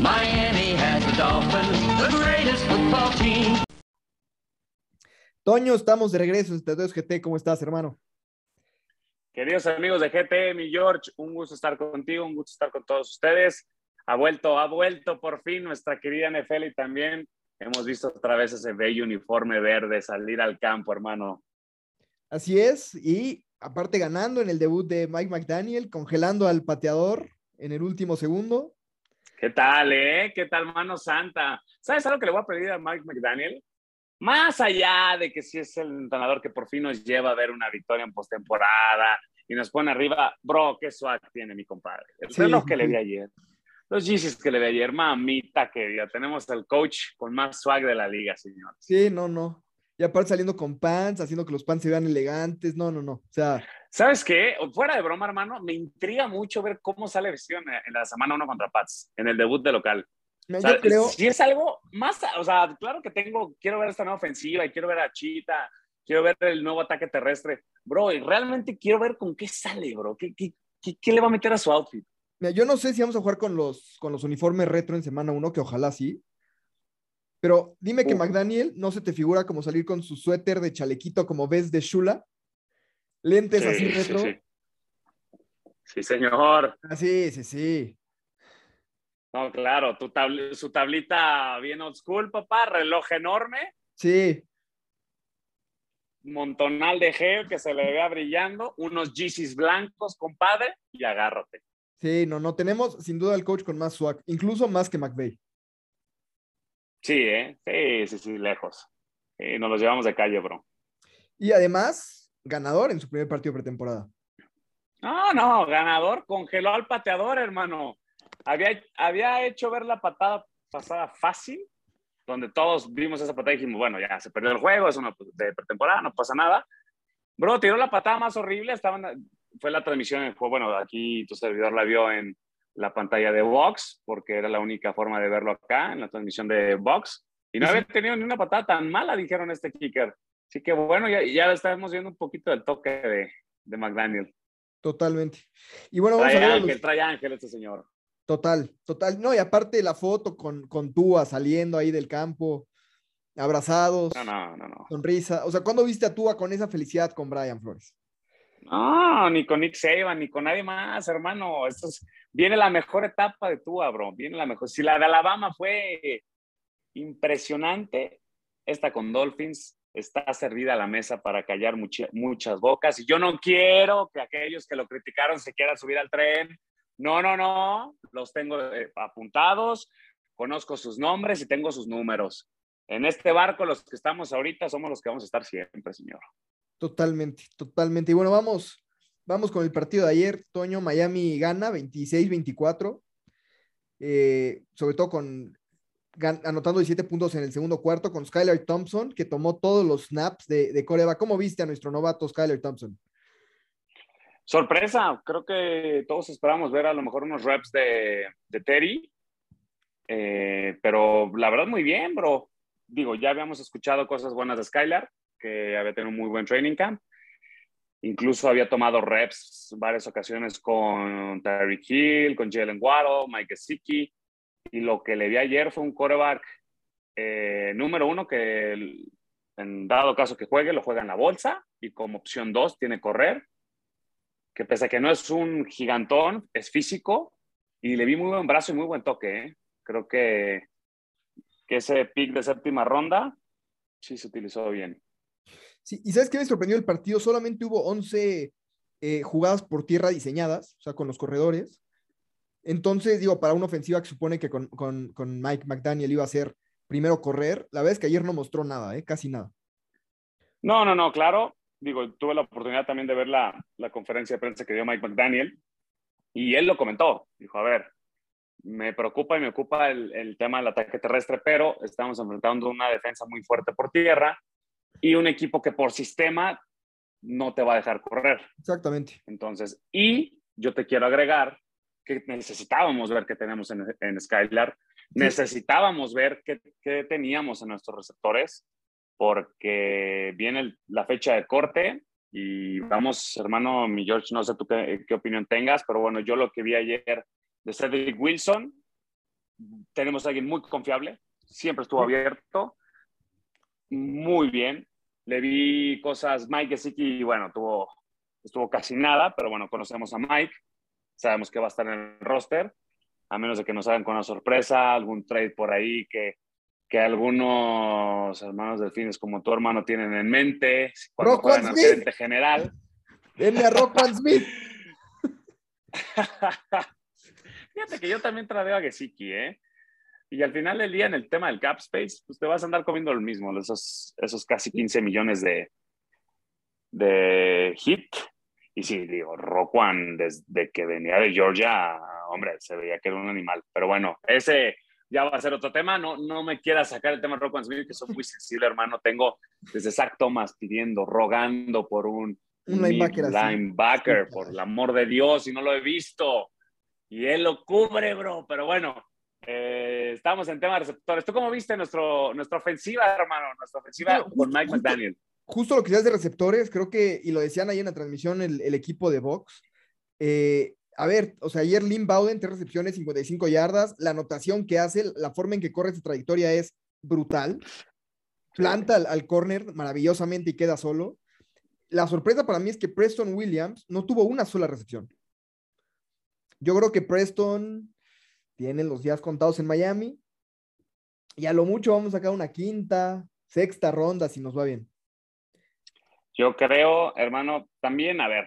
Miami has the Dolphins, the greatest football team. Toño, estamos de regreso en 72 GT. ¿Cómo estás, hermano? Queridos amigos de GT, mi George, un gusto estar contigo, un gusto estar con todos ustedes. Ha vuelto, ha vuelto por fin nuestra querida NFL y también hemos visto otra vez ese bello uniforme verde salir al campo, hermano. Así es, y aparte ganando en el debut de Mike McDaniel, congelando al pateador en el último segundo. ¿Qué tal, eh? ¿Qué tal, mano santa? ¿Sabes algo que le voy a pedir a Mike McDaniel? Más allá de que si es el entrenador que por fin nos lleva a ver una victoria en postemporada y nos pone arriba, bro, qué swag tiene mi compadre. El Sí, reloj que le vi ayer, los Yeezys que le vi ayer, mamita querida, tenemos al coach con más swag de la liga, señor. Sí, no, no. Y aparte saliendo con pants, haciendo que los pants se vean elegantes. No, no, no. O sea, ¿Sabes qué? Fuera de broma, hermano, me intriga mucho ver cómo sale vestido en, la semana 1 contra Pats, en el debut de local. mira, O sea, yo creo, Si es algo más, o sea, claro que tengo, quiero ver esta nueva ofensiva y quiero ver a Chita, quiero ver el nuevo ataque terrestre, bro, y realmente quiero ver con qué sale, bro, qué, qué, qué, qué le va a meter a su outfit. mira, yo no sé si vamos a jugar con los, con los uniformes retro en semana 1, que ojalá sí. Pero dime que. McDaniel no se te figura como salir con su suéter de chalequito como ves de Shula, lentes así Sí, sí, retro. sí. Sí, señor. Ah, sí, sí, sí. No, claro, tu tabl- su tablita bien old school, papá, reloj enorme, Sí, montonal de geo que se le vea brillando, unos Yeezys blancos, compadre, y agárrate. sí, no, no. Tenemos sin duda al coach con más swag, incluso más que McVay. Sí, ¿eh? Sí, sí, sí, lejos. Sí, nos los llevamos de calle, bro. Y además, ganador en su primer partido pretemporada. No, no, ganador congeló al pateador, hermano. Había, había hecho ver la patada pasada fácil, donde todos vimos esa patada y dijimos, bueno, ya se perdió el juego, es una de pretemporada, no pasa nada. Bro, tiró la patada más horrible, estaban, fue la transmisión del juego, bueno, aquí tu servidor la vio en la pantalla de Vox, porque era la única forma de verlo acá, en la transmisión de Vox, y no Sí, había tenido ni una patada tan mala, dijeron este kicker. Así que bueno, ya, ya estamos viendo un poquito del toque de, de McDaniel. Totalmente. Y bueno, vamos a Trae ver a ángel, los- trae ángel este señor. Total, total. No, y aparte la foto con, con Tua saliendo ahí del campo, abrazados, No, no, no, no. sonrisa. O sea, ¿cuándo viste a Tua con esa felicidad con Brian Flores? No, ni con Nick Saban, ni con nadie más, hermano. Esto es- viene la mejor etapa de Tua, bro. Viene la mejor. Si la de Alabama fue impresionante, esta con Dolphins está servida a la mesa para callar mucha- muchas bocas. Y yo no quiero que aquellos que lo criticaron se quieran subir al tren. No, no, no. Los tengo eh, apuntados, conozco sus nombres y tengo sus números. En este barco, los que estamos ahorita somos los que vamos a estar siempre, señor. Totalmente, totalmente. Y bueno, vamos, vamos con el partido de ayer. Toño, Miami gana 26-24. eh, sobre todo con anotando 17 puntos en el segundo cuarto con Skylar Thompson, que tomó todos los snaps de, de. ¿Cómo viste a nuestro novato Skylar Thompson? Sorpresa, creo que todos esperamos ver a lo mejor unos reps de, de Terry, Eh, pero la verdad muy bien, bro. Digo, ya habíamos escuchado cosas buenas de Skylar, que había tenido un muy buen training camp. Incluso había tomado reps varias ocasiones con Tyreek Hill, con Jalen Waddle, Mike Gesicki, y lo que le vi ayer fue un quarterback eh, número uno que en dado caso que juegue, lo juega en la bolsa y como opción dos tiene correr que pese a que no es un gigantón, es físico y le vi muy buen brazo y muy buen toque. ¿eh? Creo que, que ese pick de séptima ronda sí se utilizó bien. Sí, y ¿sabes qué me sorprendió el partido? Solamente hubo 11 eh, jugadas por tierra diseñadas, o sea, con los corredores. Entonces, digo, para una ofensiva que supone que con, con- con Mike McDaniel iba a ser primero correr, la verdad es que ayer no mostró nada, ¿eh? casi nada. No, no, no, claro. Digo, tuve la oportunidad también de ver la, la conferencia de prensa que dio Mike McDaniel y él lo comentó. Dijo, a ver, me preocupa y me ocupa el, el tema del ataque terrestre, pero estamos enfrentando una defensa muy fuerte por tierra y un equipo que por sistema no te va a dejar correr. Exactamente. Entonces, y yo te quiero agregar que necesitábamos ver qué tenemos en, en Skylar, necesitábamos ver qué, qué teníamos en nuestros receptores, porque viene el- la fecha de corte y vamos, hermano, mi George, no sé tú qué, qué opinión tengas, pero bueno, yo lo que vi ayer de Cedric Wilson, tenemos a alguien muy confiable, siempre estuvo abierto, muy bien. Le vi cosas, Mike Gesicki, bueno, tuvo, estuvo casi nada, pero bueno, conocemos a Mike, sabemos que va a estar en el roster, a menos de que nos hagan con una sorpresa, algún trade por ahí que, que algunos hermanos delfines como tu hermano tienen en mente, cuando Rock juegan al Smith. gerente general. Denle a Rock Van Smith. Fíjate que yo también tradeo a Gesicki, ¿eh? Y al final del día, en el tema del cap space, pues te vas a andar comiendo lo mismo, esos, esos casi 15 millones de, de hit. Y sí, digo, Roquan, desde que venía de Georgia, hombre, se veía que era un animal. Pero bueno, ese ya va a ser otro tema. No, no me quieras sacar el tema de Roquan Smith, que soy muy sensible, hermano. Tengo desde Zach Thomas pidiendo, rogando por un, Un linebacker linebacker, por el amor de Dios, y no lo he visto. Y él lo cubre, bro. Pero bueno, eh, estamos en tema de receptores. ¿Tú cómo viste nuestro, nuestra ofensiva, hermano? Nuestra ofensiva Bueno, con justo- Mike justo- McDaniel. Justo lo que decías de receptores, creo que, y lo decían ahí en la transmisión el, el equipo de Vox. eh, a ver, o sea, ayer Lynn Bowden, tres recepciones, 55 yardas. La anotación que hace, la forma en que corre su trayectoria es brutal. Planta al, al corner maravillosamente y queda solo. La sorpresa para mí es que Preston Williams no tuvo una sola recepción. Yo creo que Preston tiene los días contados en Miami. Y a lo mucho vamos a sacar una quinta, sexta ronda si nos va bien. Yo creo, hermano, también, a ver,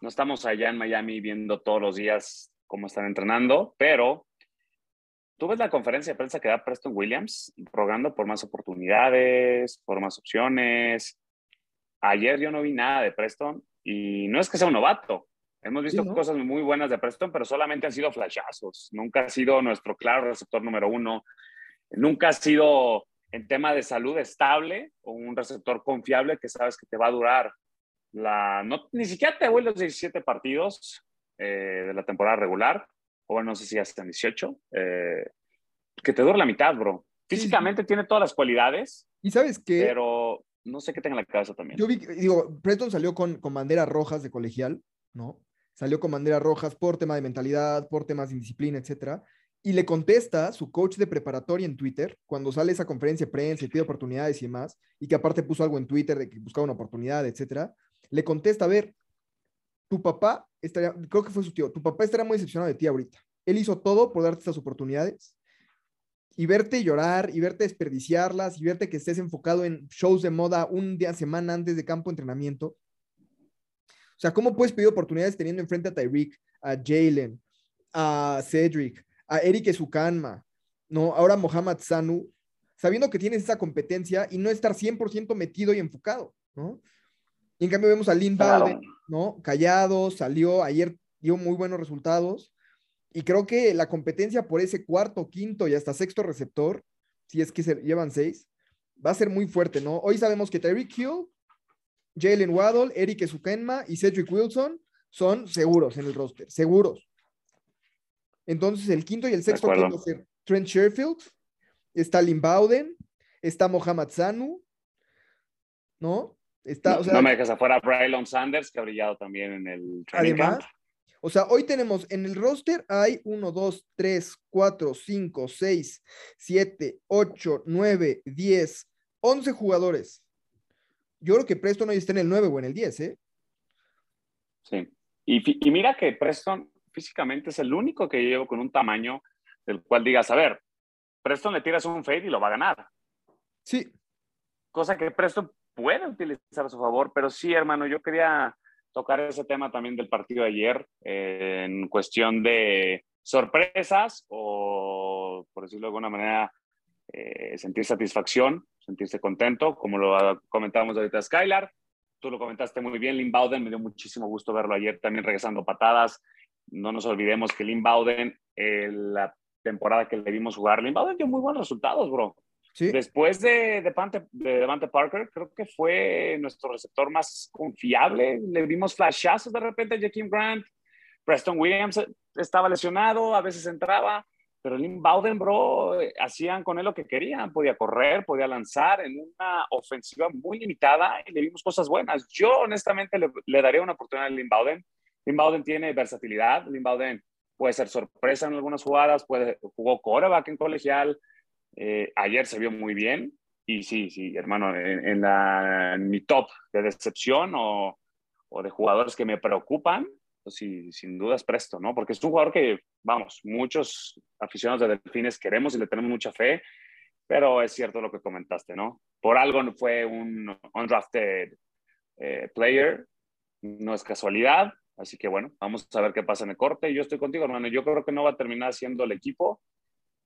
no estamos allá en Miami viendo todos los días cómo están entrenando, pero tú ves la conferencia de prensa que da Preston Williams rogando por más oportunidades, por más opciones. Ayer yo no vi nada de Preston y no es que sea un novato. Hemos visto Sí, ¿no? cosas muy buenas de Preston, pero solamente han sido flashazos. Nunca ha sido nuestro claro receptor número uno. Nunca ha sido en tema de salud estable o un receptor confiable que sabes que te va a durar la no, ni siquiera te vuelve los 17 partidos eh, de la temporada regular o no sé si hasta 18 eh, que te dura la mitad bro Sí, sí. físicamente tiene todas las cualidades Y sabes qué? pero no sé qué tenga en la cabeza también Yo vi, digo, Preston salió con, con banderas rojas de colegial, ¿no? Salió con banderas rojas por tema de mentalidad, por temas de indisciplina, etcétera. Y le contesta su coach de preparatoria en Twitter, cuando sale esa conferencia de prensa y pide oportunidades y demás, y que aparte puso algo en Twitter de que buscaba una oportunidad, etcétera. Le contesta, a ver, tu papá estaría, creo que fue su tío, tu papá estaría muy decepcionado de ti ahorita. Él hizo todo por darte estas oportunidades y verte llorar y verte desperdiciarlas y verte que estés enfocado en shows de moda un día, semana antes de campo entrenamiento. O sea, ¿cómo puedes pedir oportunidades teniendo enfrente a Tyreek, a Jalen, a Cedric, a Eric Ezukanma, ¿no? Ahora Mohamed Sanu, sabiendo que tienes esa competencia y no estar 100% metido y enfocado, ¿no? Y en cambio vemos a Lynn Claro. Bowden, ¿no? Callado, salió, ayer dio muy buenos resultados. Y creo que la competencia por ese cuarto, quinto y hasta sexto receptor, si es que se llevan seis, va a ser muy fuerte, ¿no? Hoy sabemos que Tyreek Hill, Jalen Waddle, Eric Ezukenma y Cedric Wilson son seguros en el roster, seguros. Entonces, el quinto y el sexto acuerdo. ¿quién va a ser? Trent Sherfield, está Lynn Bowden, está Mohamed Sanu, ¿no? Está, no, o sea, no me dejes afuera a Braylon Sanders que ha brillado también en el training Además, camp. o sea, hoy tenemos en el roster hay 1, 2, 3, 4, 5, 6, 7, 8, 9, 10, 11 jugadores. Yo creo que Preston hoy está en el 9 o en el 10, ¿eh? Sí. Y, mira que Preston físicamente es el único que llevo con un tamaño del cual digas, a ver, Preston le tiras un fade y lo va a ganar. Sí, Cosa que Preston puede utilizar a su favor, pero sí, hermano, yo quería tocar ese tema también del partido de ayer eh, en cuestión de sorpresas o, por decirlo de alguna manera, eh, sentir satisfacción, sentirse contento, como lo comentábamos ahorita Skylar. Tú lo comentaste muy bien, Lynn Bowden, me dio muchísimo gusto verlo ayer también regresando patadas. No nos olvidemos que Lynn Bowden, eh, la temporada que le vimos jugar, Lynn Bowden dio muy buenos resultados, bro. sí. Después de Devante, de Devante Parker, creo que fue nuestro receptor más confiable. Le vimos flashazos de repente a Jakeem Grant. Preston Williams estaba lesionado, a veces entraba, pero Lynn Bowden, bro, eh, hacían con él lo que querían. Podía correr, podía lanzar en una ofensiva muy limitada y le vimos cosas buenas. Yo, honestamente, le, le daría una oportunidad a Lynn Bowden. Lynn Bowden tiene versatilidad. Lynn Bowden puede ser sorpresa en algunas jugadas, puede, jugó coreback en colegial, eh, ayer se vio muy bien, y sí, sí, hermano, en, la, mi top de decepción o, o, de jugadores que me preocupan, sí, sin duda es Presto, ¿no? Porque es un jugador que, vamos, muchos aficionados de Delfines queremos y le tenemos mucha fe, pero es cierto lo que comentaste, ¿no? Por algo fue un undrafted eh, player, no es casualidad, así que bueno, vamos a ver qué pasa en el corte. Yo estoy contigo, hermano, yo creo que no va a terminar siendo el equipo,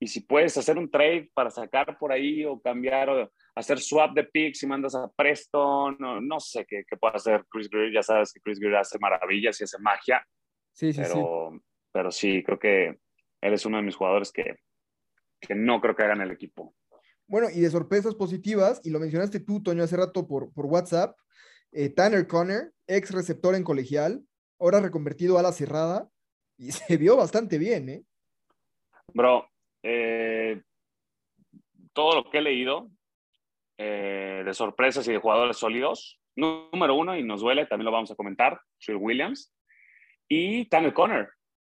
y si puedes hacer un trade para sacar por ahí o cambiar o hacer swap de picks y mandas a Preston, no, no sé qué, qué, puede hacer Chris Greer. Ya sabes que Chris Greer hace maravillas y hace magia. Sí, sí, pero, sí. Pero sí, creo que él es uno de mis jugadores que, que no creo que hagan el equipo. Bueno, y de sorpresas positivas, y lo mencionaste tú, Toño, hace rato por, por WhatsApp, eh, Tanner Conner, ex receptor en colegial, ahora reconvertido a la cerrada, y se vio bastante bien, ¿eh? Bro, eh, todo lo que he leído eh, de sorpresas y de jugadores sólidos, número uno, y nos duele, también lo vamos a comentar, Phil Williams, y Tanner Conner,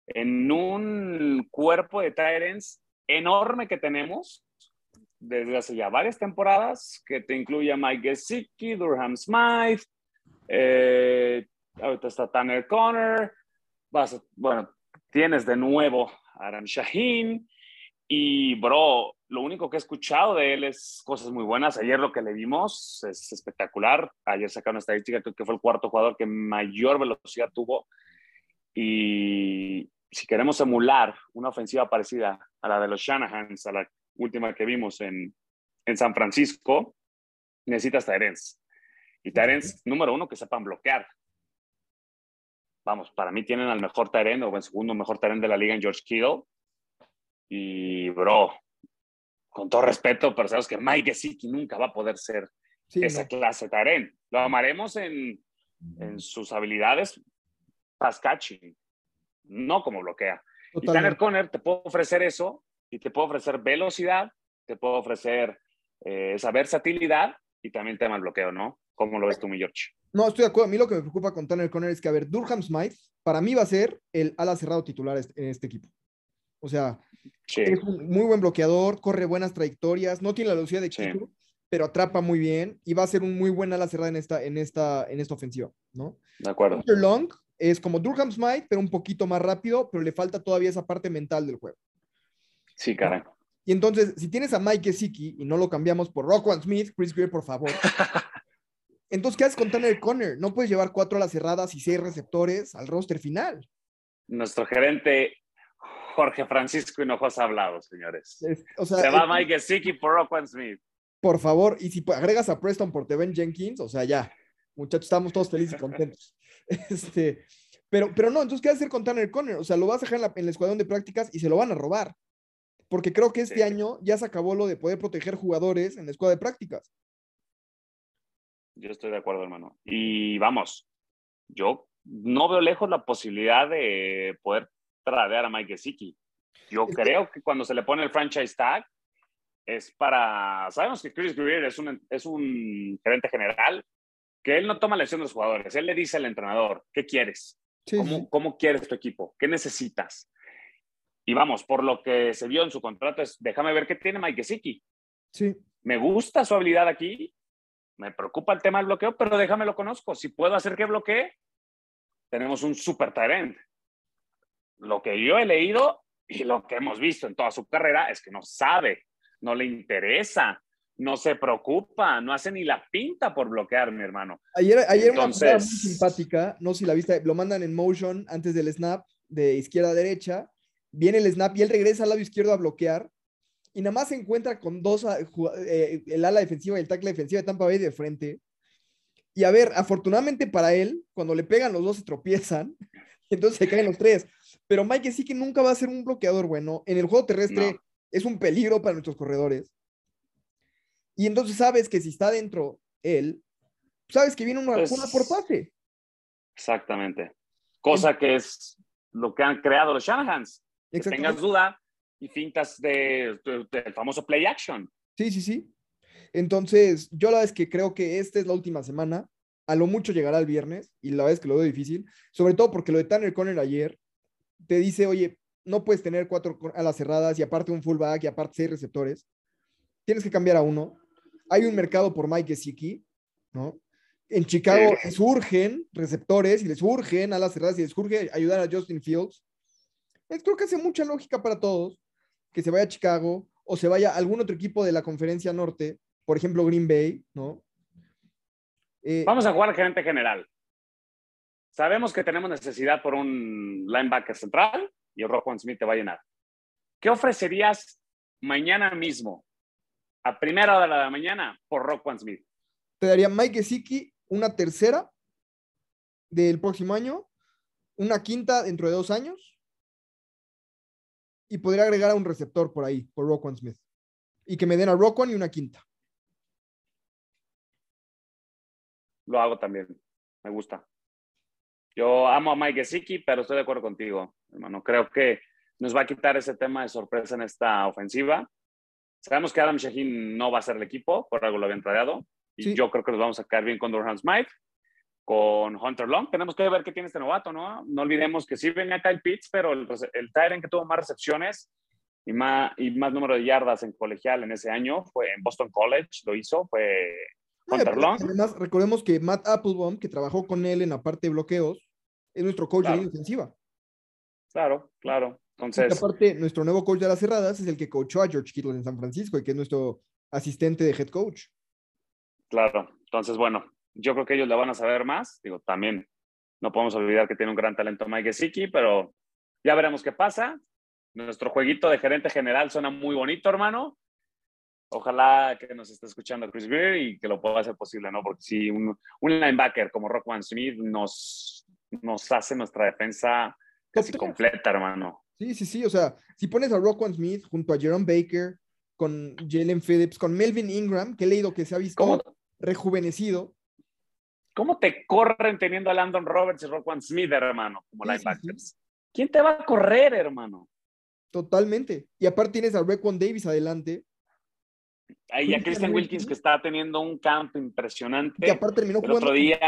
en un cuerpo de Tyrants enorme que tenemos desde hace ya varias temporadas, que te incluye a Mike Gesicki, Durham Smythe, eh, ahorita está Tanner Conner, vas bueno, tienes de nuevo a Aram Shaheen, y, bro, lo único que he escuchado de él es cosas muy buenas. Ayer lo que le vimos es espectacular. Ayer sacaron estadística, creo que fue el cuarto jugador que mayor velocidad tuvo. Y si queremos emular una ofensiva parecida a la de los Shanahans, a la última que vimos en, en San Francisco, necesitas Tyrens. Y Tyrens, número uno, que sepan bloquear. Vamos, para mí tienen al mejor Tyrens o el segundo mejor Tyrens de la liga en George Kittle y, bro, con todo respeto, pero sabes que Mike Gesicki nunca va a poder ser esa clase de Taren. Lo amaremos en, en sus habilidades pass catching, no como bloquea. Y Tanner Conner te puedo ofrecer eso y te puedo ofrecer velocidad, te puedo ofrecer eh, esa versatilidad y también tema del bloqueo, ¿no? ¿Cómo lo ves tú, mi George? No, estoy de acuerdo. A mí lo que me preocupa con Tanner Conner es que, a ver, Durham Smythe para mí va a ser el ala cerrado titular en este equipo. O sea, es un muy buen bloqueador, corre buenas trayectorias, no tiene la velocidad de Kiko, pero atrapa muy bien y va a ser un muy buen ala cerrada en esta, en esta, en esta ofensiva, ¿no? De acuerdo. Long es como Durham Smite, pero un poquito más rápido, pero le falta todavía esa parte mental del juego. Sí, caray. Y entonces, si tienes a Mike Gesicki y no lo cambiamos por Rockwell Smith, Chris Greer, por favor. entonces, ¿qué haces con Tanner Conner? No puedes llevar cuatro alas cerradas y seis receptores al roster final. Nuestro gerente Jorge Francisco Hinojosa ha hablado, señores. Se va Mike Gesicki por Roquan Smith. Por favor, y si agregas a Preston por Teven Jenkins, o sea, ya, muchachos, estamos todos felices y contentos. Este, pero, pero no, entonces, ¿qué hacer con Tanner Conner? O sea, lo vas a dejar en, la, el escuadrón de prácticas y se lo van a robar. Porque creo que este año ya se acabó lo de poder proteger jugadores en la escuadra de prácticas. Yo estoy de acuerdo, hermano. Y vamos, yo no veo lejos la posibilidad de poder tradear a Mike Gesicki. Yo creo que cuando se le pone el franchise tag es para... Sabemos que Chris Greer es un, es un gerente general, que él no toma la decisión de los jugadores. Él le dice al entrenador, ¿qué quieres? ¿Cómo, ¿Cómo, quieres tu equipo? ¿Qué necesitas? Y vamos, por lo que se vio en su contrato es, déjame ver qué tiene Mike Gesicki. Sí. Me gusta su habilidad aquí, me preocupa el tema del bloqueo, pero déjame lo conozco. Si puedo hacer que bloquee, tenemos un super talent lo que yo he leído y lo que hemos visto en toda su carrera es que no sabe, no le interesa, no se preocupa, no hace ni la pinta por bloquear, mi hermano. Ayer, ayer Entonces, una muy simpática, no sé si la viste, lo mandan en motion antes del snap de izquierda a derecha, viene el snap y él regresa al lado izquierdo a bloquear y nada más se encuentra con dos, eh, el ala defensiva y el tackle defensiva de Tampa Bay de frente. Y a ver, afortunadamente para él, cuando le pegan los dos se tropiezan, entonces se caen los tres. Pero Mike sí que nunca va a ser un bloqueador bueno. En el juego terrestre es un peligro para nuestros corredores. Y entonces sabes que si está dentro él, sabes que viene una, pues por pase. Exactamente. Cosa que es lo que han creado los Shanahans. Que tengas duda y fintas del de, famoso play action. Sí, sí, sí. Entonces, yo la vez que creo que esta es la última semana. A lo mucho llegará el viernes y la vez que lo veo difícil. Sobre todo porque lo de Tanner Conner ayer te dice, oye, no puedes tener cuatro alas cerradas y aparte un fullback y aparte seis receptores. Tienes que cambiar a uno. Hay un mercado por Mike Gesicki, ¿no? En Chicago Sí. les urgen receptores y les urgen alas cerradas y les urge ayudar a Justin Fields. Eh, Creo que hace mucha lógica para todos que se vaya a Chicago o se vaya a algún otro equipo de la conferencia norte, por ejemplo Green Bay, ¿no? Eh, Vamos a jugar gerente general. Sabemos que tenemos necesidad por un linebacker central y el Roquan Smith te va a llenar. ¿Qué ofrecerías mañana mismo, a primera hora de la mañana, por Roquan Smith? te daría Mike Gesicki una tercera del próximo año, una quinta dentro de dos años y podría agregar a un receptor por ahí, por Roquan Smith. Y que me den a Roquan y una quinta. Lo hago también. Me gusta. Yo amo a Mike Gesicki, pero estoy de acuerdo contigo, hermano. Creo que nos va a quitar ese tema de sorpresa en esta ofensiva. Sabemos que Adam Shaheen no va a ser el equipo, por algo lo habían tradeado. Y Sí. yo creo que nos vamos a quedar bien con Durham Smith, con Hunter Long. Tenemos que ver qué tiene este novato, ¿no? No olvidemos que sí venía Kyle Pitts, pero el, el Tyrant que tuvo más recepciones y más, y más número de yardas en colegial en ese año fue en Boston College, lo hizo, fue Además, recordemos que Matt Applebaum, que trabajó con él en la parte de bloqueos, es nuestro coach Claro. de ofensiva. Claro, claro. Y Entonces, aparte, nuestro nuevo coach de las cerradas es el que coachó a George Kittle en San Francisco y que es nuestro asistente de head coach. Claro, entonces bueno, yo creo que ellos le van a saber más. Digo, también no podemos olvidar que tiene un gran talento Mike Gesicki, pero ya veremos qué pasa. Nuestro jueguito de gerente general suena muy bonito, hermano. Ojalá que nos esté escuchando Chris Greer y que lo pueda hacer posible, ¿no? Porque si un, un linebacker como Rockman Smith nos, nos hace nuestra defensa casi tres. completa, hermano. Sí, sí, sí. O sea, si pones a Roquan Smith junto a Jerome Baker, con Jalen Phillips, con Melvin Ingram, que he leído que se ha visto ¿Cómo, rejuvenecido. ¿Cómo te corren teniendo a Landon Roberts y Rockman Smith, hermano, como Sí, sí, linebackers? ¿Quién te va a correr, hermano? Totalmente. Y aparte tienes a Requan Davis adelante, Ahí a Christian Wilkins que está teniendo un campo impresionante. que aparte terminó El otro día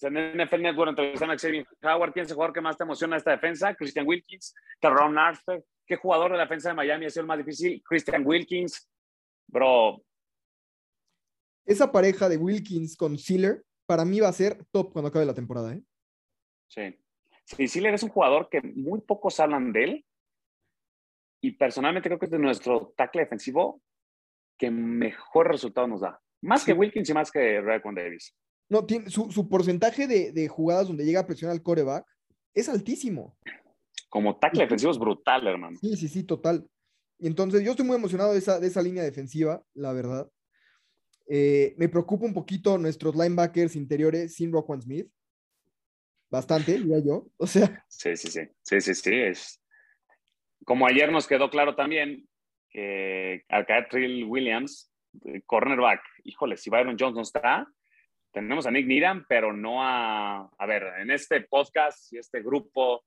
en NFL Network entrevistaron a Xavier Howard. ¿Quién es el jugador que más te emociona esta defensa? Christian Wilkins, Terron Arthur. ¿Qué jugador de la defensa de Miami ha sido el más difícil? Christian Wilkins. Bro, Esa pareja de Wilkins con Sealer, para mí va a ser top cuando acabe la temporada. ¿eh? sí. Sí, Siller es un jugador que muy pocos hablan de él. Y personalmente creo que es de nuestro tackle defensivo que mejor resultado nos da. Más que Wilkins y más que Raekwon Davis. No, tiene, su, su porcentaje de, de jugadas donde llega a presionar al coreback es altísimo. Como tackle defensivo es brutal, hermano. Sí, sí, sí, total. Y entonces yo estoy muy emocionado de esa, de esa línea defensiva, la verdad. Eh, me preocupa un poquito nuestros linebackers interiores sin Roquan Smith. Bastante, diría yo. O sea, Sí, sí, sí. Sí, sí, sí. Es... Como ayer nos quedó claro también que al caer Trill Williams, eh, cornerback, híjole, si Byron Jones no está, tenemos a Nick Needham, pero no a. A ver, en este podcast y este grupo,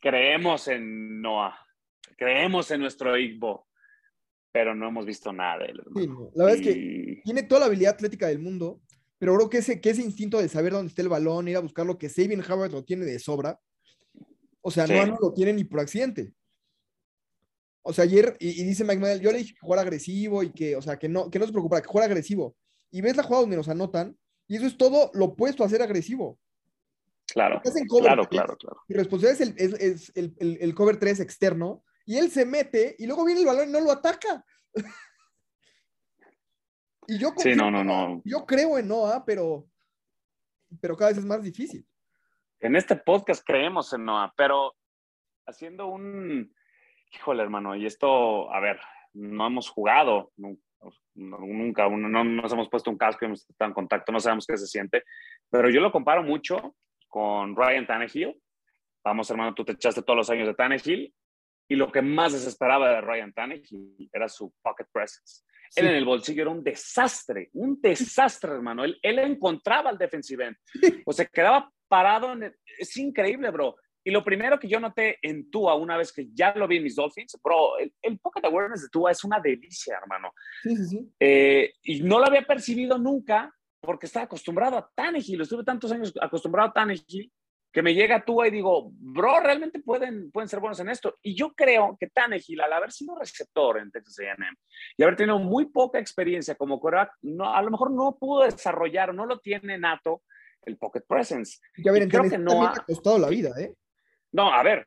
creemos en Noah, creemos en nuestro Igbo, pero no hemos visto nada de él. hermano. sí, no, la verdad es que tiene toda la habilidad atlética del mundo, pero creo que ese, que ese instinto de saber dónde está el balón, ir a buscarlo, que Sabin Howard lo tiene de sobra. O sea, Sí. no, no lo tiene ni por accidente. O sea, ayer, y, y dice Mike Madden, yo le dije que jugara agresivo y que, o sea, que no, que no se preocupara, que jugara agresivo. Y ves la jugada donde nos anotan, y eso es todo lo opuesto a ser agresivo. Claro, Hacen cover claro, claro, claro. Mi responsabilidad es, el, es- es el, el- el cover 3 externo, y él se mete, y luego viene el balón y no lo ataca. y yo Sí, confío no, no, no. Yo creo en Noah, pero, pero cada vez es más difícil. En este podcast creemos en Noah, pero haciendo un, híjole hermano, y esto, a ver, no hemos jugado nu- nu- nunca, uno- no nos hemos puesto un casco hemos estado en contacto, no sabemos qué se siente, pero yo lo comparo mucho con Ryan Tannehill. Vamos hermano, tú te echaste todos los años de Tannehill y lo que más desesperaba de Ryan Tannehill era su pocket presence. Sí. Él en el bolsillo era un desastre, un desastre, hermano. Él, él encontraba al defensive end. O sea, quedaba parado. En el- es increíble, bro. Y lo primero que yo noté en Tua, una vez que ya lo vi en mis Dolphins, bro, el, el pocket awareness de Tua es una delicia, hermano. Sí, sí, sí. Eh, y no lo había percibido nunca porque estaba acostumbrado a Tannehill. Estuve tantos años acostumbrado a Tannehill que me llega Tua y digo, bro, realmente pueden, pueden ser buenos en esto. Y yo creo que Tannehill, al haber sido receptor en Texas A&M y haber tenido muy poca experiencia como coreback, no, a lo mejor no pudo desarrollar, no lo tiene nato el pocket presence. Y a ver, Y en creo que no ha- costado la vida, ¿eh? No, a ver,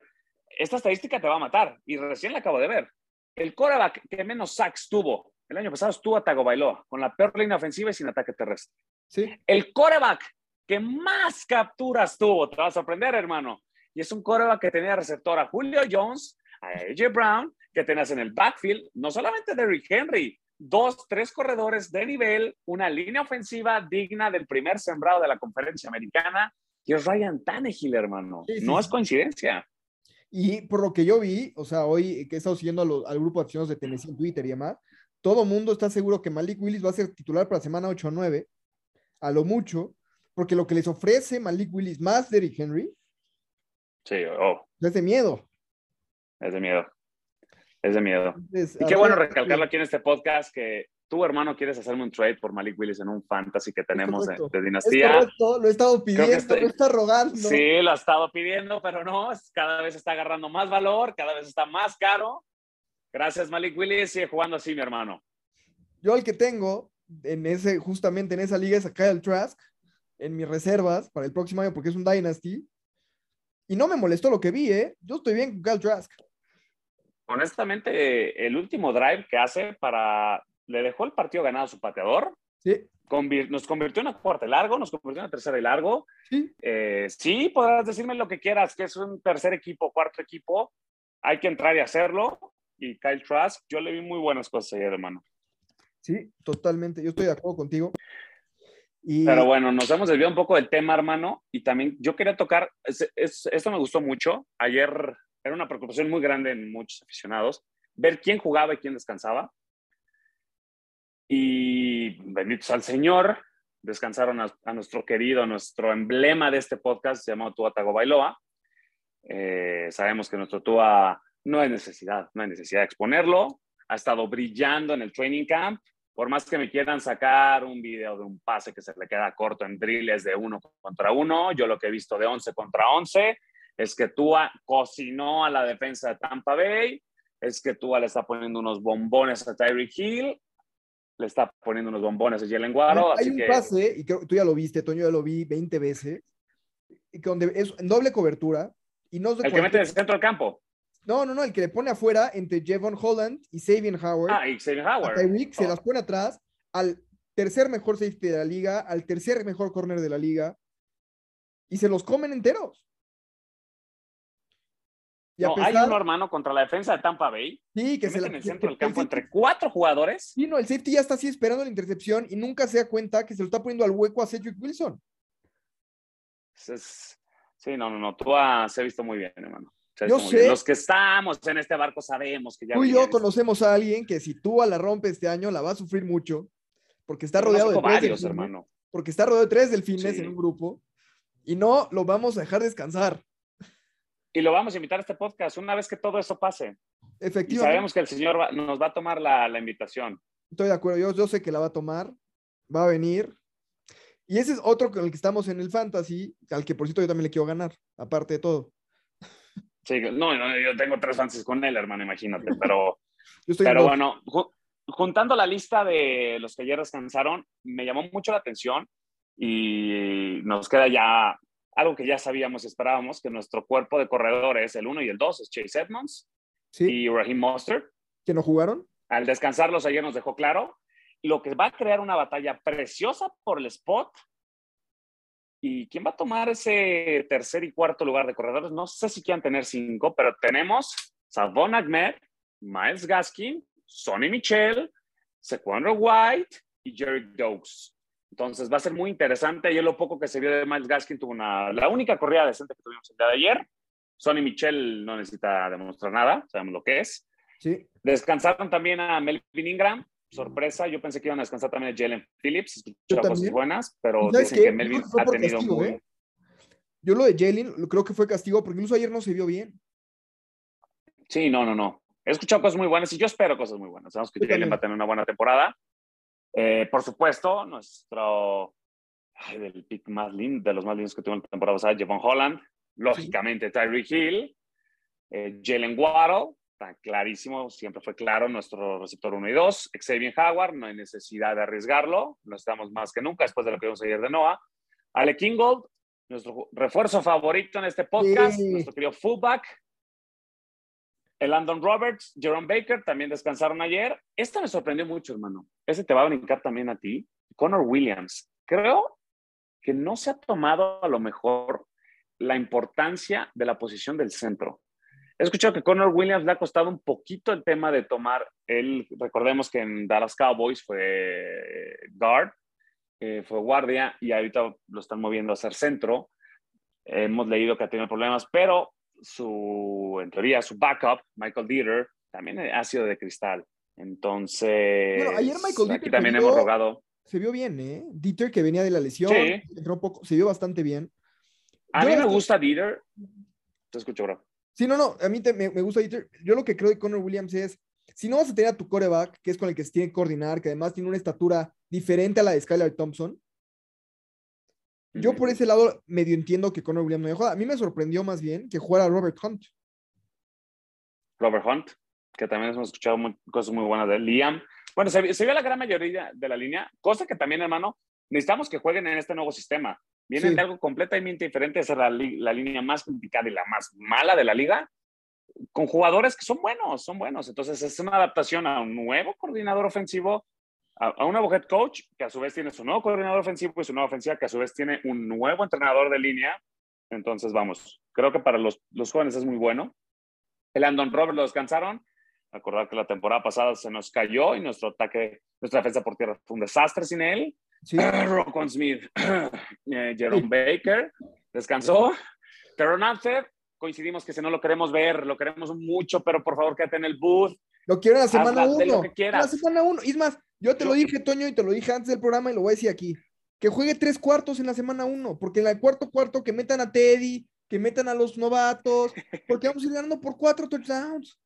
esta estadística te va a matar y recién la acabo de ver. El coreback que menos sacks tuvo el año pasado estuvo a Tagovailoa, con la peor línea ofensiva y sin ataque terrestre. Sí. El coreback que más capturas tuvo, te va a sorprender, hermano. Y es un coreback que tenía receptor a Julio Jones, a AJ Brown, que tenías en el backfield, no solamente Derrick Henry, dos, tres corredores de nivel, una línea ofensiva digna del primer sembrado de la conferencia americana, y es Ryan Tannehill, hermano. Sí, sí, no es coincidencia. Y por lo que yo vi, o sea, hoy que he estado siguiendo los- al grupo de aficionados de Tennessee en Twitter y demás, todo mundo está seguro que Malik Willis va a ser titular para semana 8 o 9, a lo mucho, porque lo que les ofrece Malik Willis más Derrick Henry Sí, oh, es de miedo. es de miedo. Es de miedo. Entonces, Y qué bueno recalcarlo aquí en este podcast que tu hermano quieres hacerme un trade por Malik Willis en un fantasy que tenemos de, correcto. de Es dinastía. correcto, lo he estado pidiendo, estoy- lo he estado rogando. Sí, lo ha estado pidiendo, pero no, es- cada vez está agarrando más valor, cada vez está más caro. Gracias, Malik Willis. Sigue jugando así, mi hermano. Yo el que tengo en ese, justamente en esa liga es a Kyle Trask, en mis reservas para el próximo año porque es un Dynasty. Y no me molestó lo que vi, ¿eh? Yo estoy bien con Kyle Trask. Honestamente, el último drive que hace para. Le dejó el partido ganado a su pateador. Sí, convir- nos convirtió en una cuarta largo, nos convirtió en una tercera y largo. sí. Eh, sí, podrás decirme lo que quieras, que es un tercer equipo, cuarto equipo. Hay que entrar y hacerlo. Y Kyle Trask, yo le vi muy buenas cosas ayer, hermano. Sí, totalmente. Yo estoy de acuerdo contigo. Y Pero bueno, nos hemos desviado un poco del tema, hermano. Y también yo quería tocar, es- es- esto me gustó mucho. Ayer era una preocupación muy grande en muchos aficionados, ver quién jugaba y quién descansaba. Y bendito sea el Señor, descansaron a, a nuestro querido, nuestro emblema de este podcast, llamado Tua Tagovailoa. Eh, sabemos que nuestro Tua no hay necesidad, no hay necesidad de exponerlo. Ha estado brillando en el training camp. Por más que me quieran sacar un video de un pase que se le queda corto en drills de uno contra uno, yo lo que he visto de 11 contra 11 es que Tua cocinó a la defensa de Tampa Bay, es que Tua le está poniendo unos bombones a Tyreek Hill, le está poniendo unos bombones a Jalen Guaro, hay así un que pase, y creo tú ya lo viste, Toño, ya lo vi 20 veces, y donde es en doble cobertura. Y no es de el que mete cualquier- en el centro del campo. No, no, no, el que le pone afuera entre Jevon Holland y Sabian Howard. Ah, y a Howard. Tyreek se Oh. las pone atrás al tercer mejor safety de la liga, al tercer mejor corner de la liga, y se los comen enteros. Y a No, hay uno, hermano, contra la defensa de Tampa Bay, sí, que se la en el centro del el campo safety- entre cuatro jugadores. Sí, no, el safety ya está así esperando la intercepción y nunca se da cuenta que se lo está poniendo al hueco a Cedric Wilson. Es- sí, no, no, no, Tua se ha visto muy bien, hermano. Se Yo bien. sé. Los que estamos en este barco sabemos que ya Tú y yo esto. conocemos a alguien que si tú la rompe este año la va a sufrir mucho porque está rodeado de tres varios, delfines, hermano. porque está rodeado de tres delfines Sí. en un grupo y no lo vamos a dejar descansar. Y lo vamos a invitar a este podcast una vez que todo eso pase. Y Efectivamente. sabemos que el Señor va- nos va a tomar la, la invitación. Estoy de acuerdo, yo, yo sé que la va a tomar, va a venir. Y ese es otro con el que estamos en el fantasy, al que por cierto yo también le quiero ganar, aparte de todo. Sí, no, no, yo tengo tres fantasys con él, hermano, imagínate. Pero, Yo estoy pero bueno, ju- juntando la lista de los que ayer descansaron, me llamó mucho la atención y nos queda ya algo que ya sabíamos y esperábamos, que nuestro cuerpo de corredores, el 1 y el 2, es Chase Edmonds sí, y Raheem Mostert. que no jugaron. Al descansarlos ayer nos dejó claro lo que va a crear una batalla preciosa por el spot. ¿Y quién va a tomar ese tercer y cuarto lugar de corredores? No sé si quieran tener cinco, pero tenemos Savon Ahmed, Miles Gaskin, Sonny Michel, Sequandro White y Jerry Dokes. Entonces va a ser muy interesante. Ayer lo poco que se vio de Miles Gaskin tuvo una, la única corrida decente que tuvimos el día de ayer. Sonny Michel no necesita demostrar nada, sabemos lo que es. Sí, Descansaron también a Melvin Ingram. Sorpresa, yo pensé que iban a descansar también a Jalen Phillips. Escuché Yo cosas buenas, pero ¿Y sabes dicen qué? que Yo Melvin ha tenido castigo, muy... ¿eh? yo lo de Jalen creo que fue castigo porque incluso ayer no se vio bien. Sí, no, no, no. He escuchado cosas muy buenas y yo espero cosas muy buenas. Sabemos que Yo Jalen va a tener una buena temporada. Eh, por supuesto, nuestro... Ay, del pick más lindo, de los más lindos que tuvo en la temporada pasada, Javon Holland. lógicamente Tyreek Hill, eh, Jalen Waddle, está clarísimo, siempre fue claro nuestro receptor 1 y 2, Xavier Howard, no hay necesidad de arriesgarlo, lo estamos más que nunca después de lo que vimos ayer de Noah. Ale Kingold, nuestro refuerzo favorito en este podcast, Sí. nuestro querido fullback. El Landon Roberts, Jerome Baker también descansaron ayer. Esta me sorprendió mucho, hermano. Ese te va a brincar también a ti. Connor Williams. Creo que no se ha tomado a lo mejor la importancia de la posición del centro. He escuchado que Connor Williams le ha costado un poquito el tema de tomar él. Recordemos que en Dallas Cowboys fue guard, eh, fue guardia y ahorita lo están moviendo a ser centro. Hemos leído que ha tenido problemas, pero su, en teoría, su backup, Michael Dieter, también ha sido de cristal. Entonces, Bueno, ayer Michael aquí Dieter también hemos rogado. Se vio bien, ¿eh? Dieter, que venía de la lesión, Sí. entró poco, se vio bastante bien. A Yo mí me gusta Dieter. Te escucho, bro. Sí, no, no, a mí te- me, me gusta Dieter. Yo lo que creo de Connor Williams es, si no vas a tener a tu coreback, que es con el que se tiene que coordinar, que además tiene una estatura diferente a la de Skylar Thompson, yo por ese lado medio entiendo que Connor Williams no dejó. A mí me sorprendió más bien que jugara Robert Hunt. Robert Hunt, que también hemos escuchado muy- cosas muy buenas de. Liam. Bueno, se, se vio la gran mayoría de la línea, cosa que también, hermano, necesitamos que jueguen en este nuevo sistema. Vienen Sí. de algo completamente diferente, ser la, la línea más complicada y la más mala de la liga, con jugadores que son buenos, son buenos. Entonces, es una adaptación a un nuevo coordinador ofensivo, a, a un coach, que a su vez tiene su nuevo coordinador ofensivo y su nueva ofensiva, que a su vez tiene un nuevo entrenador de línea. Entonces, vamos, creo que para los, los jóvenes es muy bueno. El Andon Robert lo descansaron. Acordar que la temporada pasada se nos cayó y nuestro ataque, nuestra defensa por tierra fue un desastre sin él. Sí, Rocon Smith, eh, Jerome Baker, descansó. Teron Arthur, coincidimos que si no lo queremos ver, lo queremos mucho, pero por favor quédate en el booth. lo quiero en la semana Hazla de lo uno. que En quieras. la semana uno. Y es más, yo te lo dije, Toño, y te lo dije antes del programa y lo voy a decir aquí. Que juegue tres cuartos en la semana uno, porque en el cuarto cuarto que metan a Teddy, que metan a los novatos, porque vamos a ir ganando por cuatro touchdowns.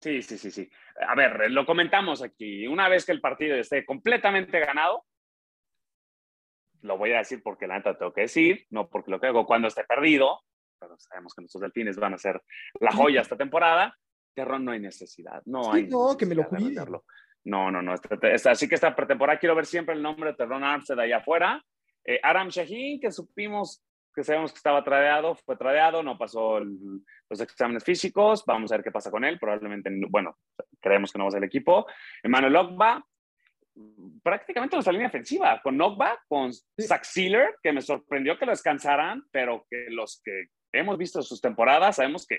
Sí, sí, sí, sí. A ver, lo comentamos aquí. Una vez que el partido esté completamente ganado, lo voy a decir porque la neta tengo que decir, no porque lo que hago cuando esté perdido, pero sabemos que nuestros delfines van a ser la joya esta temporada. Terrón no hay necesidad, no Sí, hay no, que me lo necesidad de cuiden. meterlo. No, no, no. este- este- así que esta pretemporada quiero ver siempre el nombre de Terrón Armstead allá afuera. Eh, Aram Shaheen, que supimos que sabemos que estaba tradeado, fue tradeado, no pasó el- los exámenes físicos, vamos a ver qué pasa con él, probablemente, no- bueno, creemos que no va a ser el equipo. Emmanuel Ogba, prácticamente nuestra línea ofensiva, con Ogba, con Zach Sealer, que me sorprendió que lo descansaran, pero que los que hemos visto sus temporadas sabemos que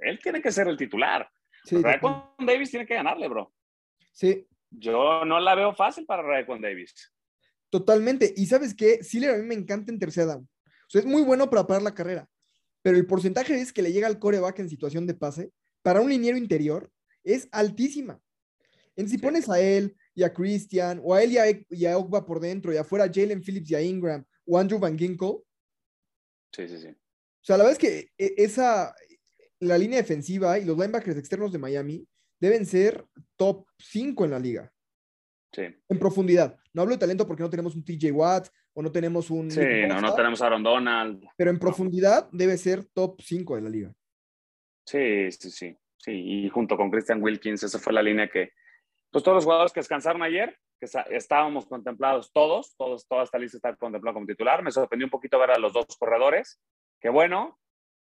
él tiene que ser el titular. Sí, Raekwon Davis tiene que ganarle, bro. sí, Yo no la veo fácil para Raekwon Davis. totalmente. Y sabes qué, Sealer a mí me encanta en tercera down. O sea, es muy bueno para parar la carrera, pero el porcentaje de veces que le llega al coreback en situación de pase para un liniero interior es altísima. En si Sí. pones a él y a Christian, o a él y a, y a Ogba por dentro, y afuera a Jalen Phillips y a Ingram, o Andrew Van Ginkle, Sí, sí, sí. O sea, la verdad es que e- esa, la línea defensiva y los linebackers externos de Miami deben ser top 5 en la liga, Sí, en profundidad. No hablo de talento porque no tenemos un TJ Watt o no tenemos un... sí no, no tenemos a Aaron Donald. Pero en profundidad debe ser top 5 de la liga. Sí, sí, sí. Sí, y junto con Christian Wilkins, esa fue la línea que, pues todos los jugadores que descansaron ayer, que estábamos contemplados todos, todos, toda esta lista está contemplada como titular. Me sorprendió un poquito ver a los dos corredores, que bueno,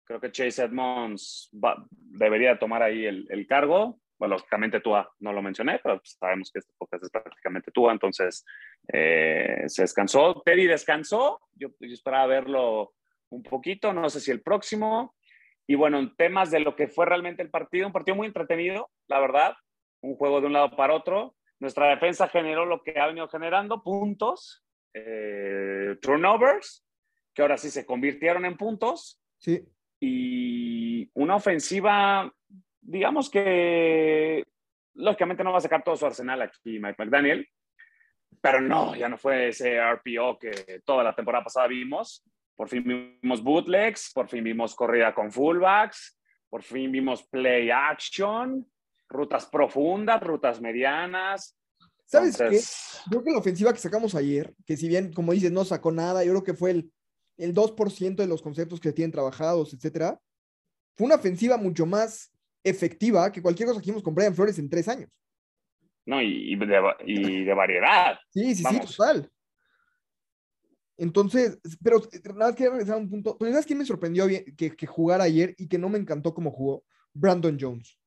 creo que Chase Edmonds va- debería tomar ahí el, el cargo. Bueno, lógicamente Tua no lo mencioné, pero pues sabemos que este podcast es prácticamente Tua, entonces eh, se descansó. Teddy descansó, yo, yo esperaba verlo un poquito, no sé si el próximo. Y bueno, en temas de lo que fue realmente el partido, un partido muy entretenido, la verdad, un juego de un lado para otro. Nuestra defensa generó lo que ha venido generando, puntos, eh, turnovers, que ahora sí se convirtieron en puntos, Sí, y una ofensiva, digamos que lógicamente no va a sacar todo su arsenal aquí Mike McDaniel, pero no, ya no fue ese RPO que toda la temporada pasada vimos. Por fin vimos bootlegs, por fin vimos corrida con fullbacks, por fin vimos play action, rutas profundas, rutas medianas. ¿Sabes qué? Entonces, Yo creo que la ofensiva que sacamos ayer, que si bien, como dices, no sacó nada, yo creo que fue el, el 2% de los conceptos que tienen trabajados, etcétera. Fue una ofensiva mucho más efectiva que cualquier cosa que hicimos con Brian Flores en tres años. No, y, y de, y de variedad. Sí, sí, Vamos. sí, total. Entonces, pero eh, nada más quería regresar a un punto. Pero ¿sabes quién me sorprendió bien que, que jugara ayer y que no me encantó cómo jugó? Brandon Jones.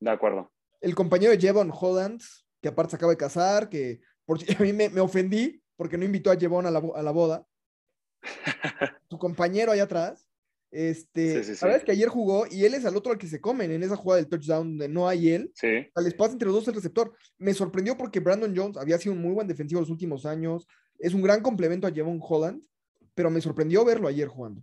De acuerdo. El compañero de Jevon Holland, que aparte se acaba de casar, que por, a mí me, me ofendí porque no invitó a Jevon a la, bo- a la boda. Tu compañero allá atrás. Este, Sí, sí, la verdad es que ayer jugó y él es al otro al que se comen en esa jugada del touchdown donde no hay él. Les pasa entre los dos el receptor. Me sorprendió porque Brandon Jones había sido un muy buen defensivo los últimos años. Es un gran complemento a Jevon Holland, pero me sorprendió verlo ayer jugando.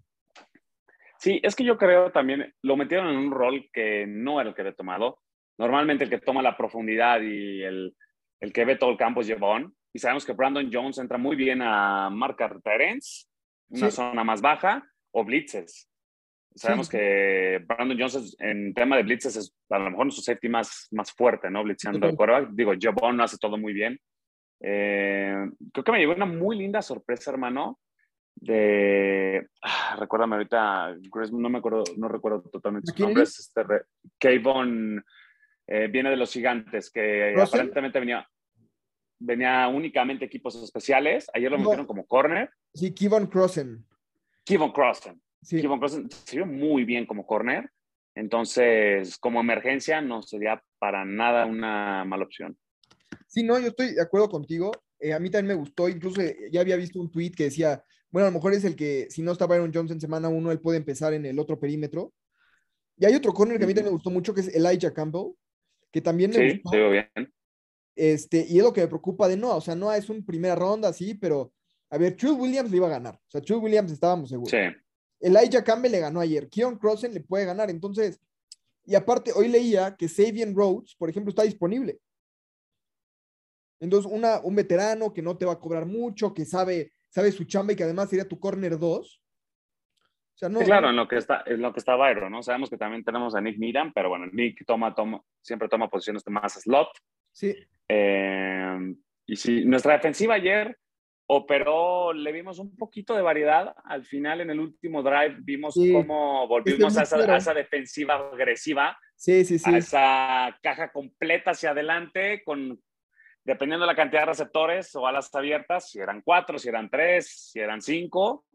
Sí, es que yo creo también, lo metieron en un rol que no era el que había tomado. Normalmente el que toma la profundidad y el, el que ve todo el campo es Jevon. Y sabemos que Brandon Jones entra muy bien a marcar terrens, una Sí. zona más baja, o blitzes. Sabemos Sí. que Brandon es- en tema de blitzes es a lo mejor su safety más, más fuerte, ¿no? Blitzeando el quarterback. Digo, Jevon hace todo muy bien. Eh, creo que me llevó una muy linda sorpresa, hermano, de, ah, recuérdame ahorita, Chris, no me acuerdo, no recuerdo totalmente su nombre, es este, Kayvon, eh, viene de los gigantes, que ¿Russell? aparentemente venía, venía únicamente equipos especiales, ayer lo metieron como corner, Sí, Kevon Crossen. Kevon Crossen, Sí. Kevon Crossen se vio muy bien como corner, entonces como emergencia no sería para nada una mala opción. Sí, no, yo estoy de acuerdo contigo. Eh, a mí también me gustó, incluso eh, ya había visto un tweet que decía, bueno, a lo mejor es el que, si no está Byron Jones en semana uno, él puede empezar en el otro perímetro. Y hay otro corner que a mí también me gustó mucho, que es Elijah Campbell, que también me Sí, gustó. bien. Este, y es lo que me preocupa de Noah. O sea, Noah es un primera ronda, sí, pero a ver, Chul Williams le iba a ganar. O sea, Chul Williams estábamos seguros. Sí. Elijah Campbell le ganó ayer. Keon Crossen le puede ganar. Entonces, y aparte, hoy leía que Sabian Rhodes, por ejemplo, está disponible. Entonces, una, un veterano que no te va a cobrar mucho, que sabe, sabe su chamba y que además sería tu corner 2. O sea, no. Claro, en lo que está, en lo que está Byron, ¿no? Sabemos que también tenemos a Nick Needham, pero bueno, Nick toma, toma, siempre toma posiciones de más slot. Sí, Eh, y sí, nuestra defensiva ayer operó, le vimos un poquito de variedad. Al final, en el último drive, vimos Sí. cómo volvimos a esa, a esa defensiva agresiva, sí, sí, sí. a esa caja completa hacia adelante, con dependiendo de la cantidad de receptores o alas abiertas, si eran cuatro, si eran tres, si eran cinco,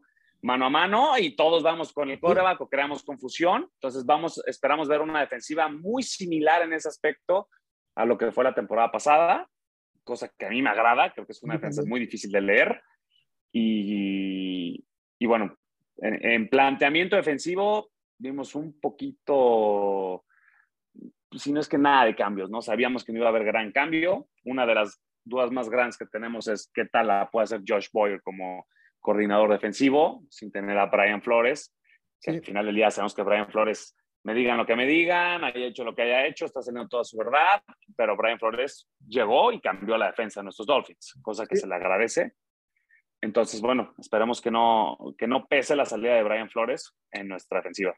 mano a mano, y todos vamos con el coreback o creamos confusión. Entonces, vamos, esperamos ver una defensiva muy similar en ese aspecto a lo que fue la temporada pasada, cosa que a mí me agrada, creo que es una defensa muy difícil de leer. Y, y bueno, en, en planteamiento defensivo vimos un poquito, si no es que nada de cambios, ¿no? Sabíamos que no iba a haber gran cambio. Una de las dudas más grandes que tenemos es qué tal la puede hacer Josh Boyer como coordinador defensivo, sin tener a Brian Flores, que Sí. al final del día sabemos que Brian Flores me digan lo que me digan, haya hecho lo que haya hecho, está haciendo toda su verdad, pero Brian Flores llegó y cambió la defensa de nuestros Dolphins, cosa que Sí. se le agradece. Entonces, bueno, esperemos que no, que no pese la salida de Brian Flores en nuestra defensiva.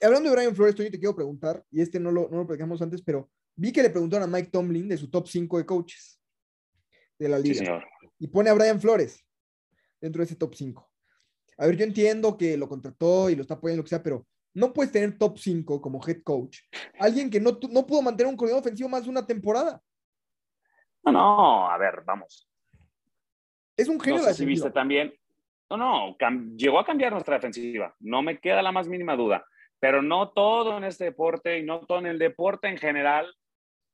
Hablando de Brian Flores, Toño, te quiero preguntar, y este no lo, no lo platicamos antes, pero vi que le preguntaron a Mike Tomlin de su top 5 de coaches de la Sí, liga. señor. y pone a Brian Flores dentro de ese top 5. A ver, yo entiendo que lo contrató y lo está apoyando, lo que sea, pero no puedes tener top 5 como head coach. Alguien que no, no pudo mantener un coordinador ofensivo más de una temporada. No, no, a ver, vamos. Es un No genio de sé la si viste también. No, no, llegó a cambiar nuestra defensiva. No me queda la más mínima duda. Pero no todo en este deporte y no todo en el deporte en general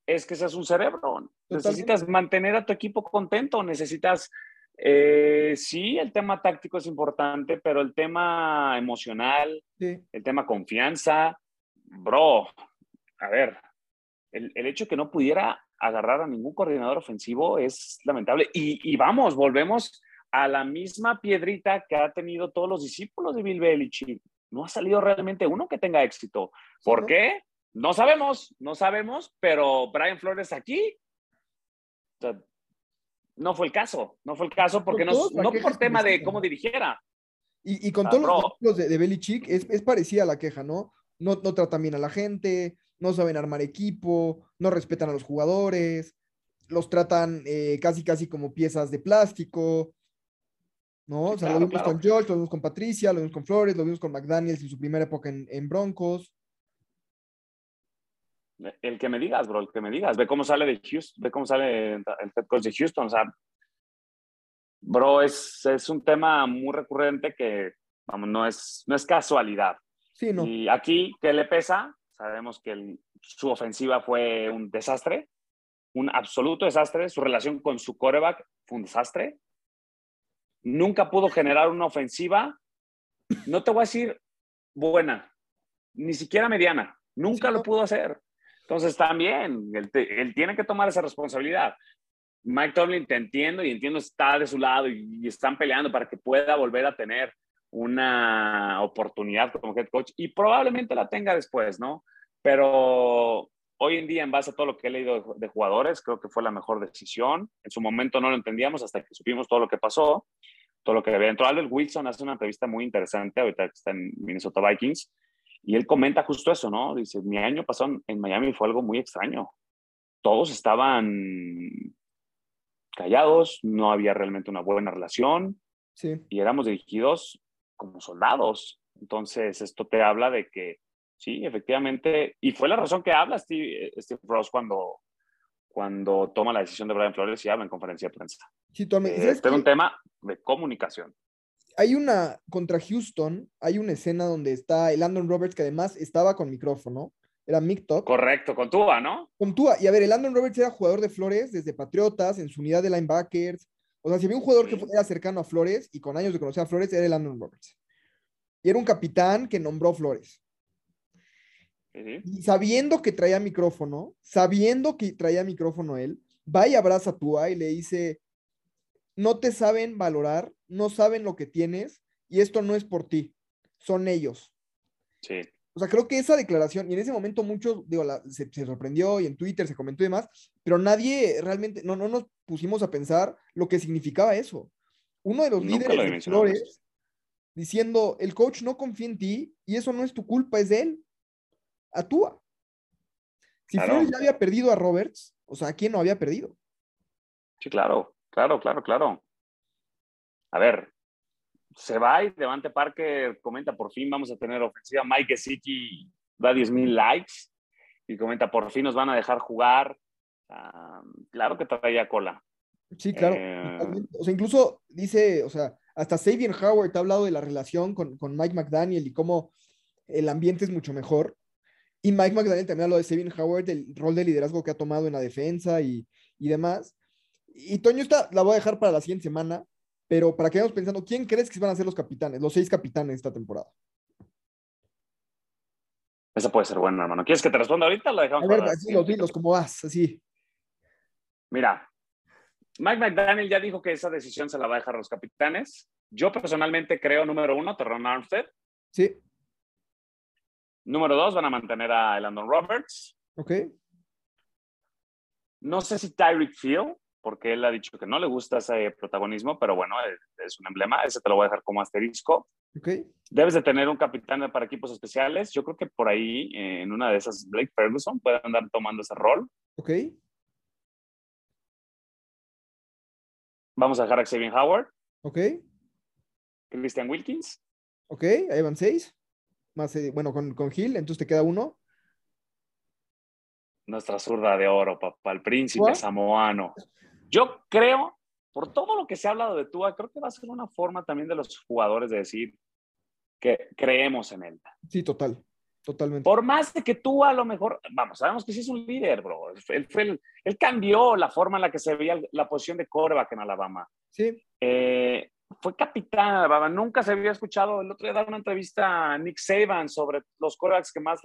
es que seas un cerebro. Necesitas mantener a tu equipo contento. Necesitas. Eh, sí, el tema táctico es importante, pero el tema emocional, Sí, el tema confianza, bro, a ver, el, el hecho de que no pudiera agarrar a ningún coordinador ofensivo es lamentable. Y, y vamos, volvemos a la misma piedrita que ha tenido todos los discípulos de Bill Belichick. No ha salido realmente uno que tenga éxito. ¿Por qué? No sabemos, no sabemos, pero Brian Flores aquí o sea, no fue el caso, no fue el caso porque Con no, no por tema de cómo dirigiera. Y, y con Ah, todos los ejemplos de, de Belichick, es, es parecida a la queja, ¿no? ¿no? No tratan bien a la gente, no saben armar equipo, no respetan a los jugadores, los tratan eh, casi, casi como piezas de plástico. ¿no? O sea, claro, lo vimos claro. con George, lo vimos con Patricia, lo vimos con Flores, lo vimos con McDaniels en su primera época en, en Broncos. El que me digas, bro, el que me digas. Ve cómo sale de Houston, ve cómo sale el head coach de Houston. O sea, bro, es, es un tema muy recurrente que, vamos, no es, no es casualidad. Sí, no. Y aquí, ¿qué le pesa? Sabemos que el- su ofensiva fue un desastre, un absoluto desastre. Su relación con su quarterback fue un desastre. Nunca pudo generar una ofensiva, no te voy a decir buena, ni siquiera mediana. Nunca Sí, lo no. pudo hacer. Entonces, también, él, él tiene que tomar esa responsabilidad. Mike Tomlin, te entiendo y entiendo, está de su lado y, están peleando para que pueda volver a tener una oportunidad como head coach y probablemente la tenga después, ¿no? Pero hoy en día, en base a todo lo que he leído de, de jugadores, creo que fue la mejor decisión. En su momento no lo entendíamos hasta que supimos todo lo que pasó, todo lo que había dentro. Albert Wilson hace una entrevista muy interesante, ahorita que está en Minnesota Vikings, y él comenta justo eso, ¿no? Dice, mi año pasado en- Miami fue algo muy extraño. Todos estaban callados, no había realmente una buena relación Sí, y éramos dirigidos como soldados. Entonces, esto te habla de que sí, efectivamente, y fue la razón que habla Steve, Steve Ross cuando, cuando toma la decisión de Brian Flores y habla en conferencia de prensa. sí. Eh, ¿Sabes Este es un tema de comunicación. Hay una, contra Houston, hay una escena donde está el Landon Roberts, que además estaba con micrófono, era Mick Top, Correcto, con Tua, ¿no? con Tua. Y a ver, el Landon Roberts era jugador de Flores desde Patriotas, en su unidad de linebackers. O sea, si había un jugador que Sí. era cercano a Flores y con años de conocer a Flores, era el Landon Roberts. Y era un capitán que nombró Flores. Y sabiendo que traía micrófono, sabiendo que traía micrófono él, va y abraza a Tua y le dice, no te saben valorar, no saben lo que tienes y esto no es por ti, son ellos. Sí. O sea, creo que esa declaración, y en ese momento muchos, digo, la- se, se sorprendió y en Twitter se comentó y demás, pero nadie realmente, no, no nos pusimos a pensar lo que significaba eso. Uno de los Nunca líderes de. Flores diciendo, el coach no confía en ti y eso no es tu culpa, es de él. Actúa. Si Claro. Flores ya había perdido a Roberts, o sea, ¿a quién no había perdido? Sí, claro, claro, claro, claro. A ver, se va y Devante Parker comenta, por fin vamos a tener ofensiva. Mike Gesicki da 10 mil likes y comenta, por fin nos van a dejar jugar. Ah, claro que traía cola. Sí, claro. Eh. O sea, incluso dice, o sea, hasta Xavier Howard ha hablado de la relación con, con Mike McDaniel y cómo el ambiente es mucho mejor. Y Mike McDaniel también habló de Xavier Howard, del rol de liderazgo que ha tomado en la defensa y, y demás. Y Toño, esta la voy a dejar para la siguiente semana, pero para que vayamos pensando, ¿quién crees que van a ser los capitanes, los seis capitanes esta temporada? Esa puede ser buena, hermano. ¿Quieres que te responda ahorita la dejamos A ver, para así los dilos, ¿cómo vas? Así. Mira, Mike McDaniel ya dijo que esa decisión se la va a dejar a los capitanes. Yo personalmente creo, número uno, Terron Armstead. Sí, Número dos, van a mantener a Landon Roberts. ok. No sé si Tyreek Field, porque él ha dicho que no le gusta ese protagonismo, pero bueno, es, un emblema. Ese te lo voy a dejar como asterisco. Ok, Debes de tener un capitán para equipos especiales. Yo creo que por ahí, eh, en una de esas, Blake Ferguson puede andar tomando ese rol. ok, Vamos a dejar a Xavier Howard, ok, Christian Wilkins. ok. Ahí van seis. Más, eh, bueno, con, con Gil, entonces te queda uno. nuestra zurda de oro, papá, el príncipe samoano. Yo creo, por todo lo que se ha hablado de Tua, creo que va a ser una forma también de los jugadores de decir que creemos en él. Sí, total. Totalmente. Por más de que Tua a lo mejor, vamos, sabemos que sí es un líder, bro. Él, él cambió la forma en la que se veía la posición de quarterback en Alabama. Sí, Eh, fue capitán Alabama. Nunca se había escuchado. El otro día daba una entrevista a Nick Saban sobre los quarterbacks que más,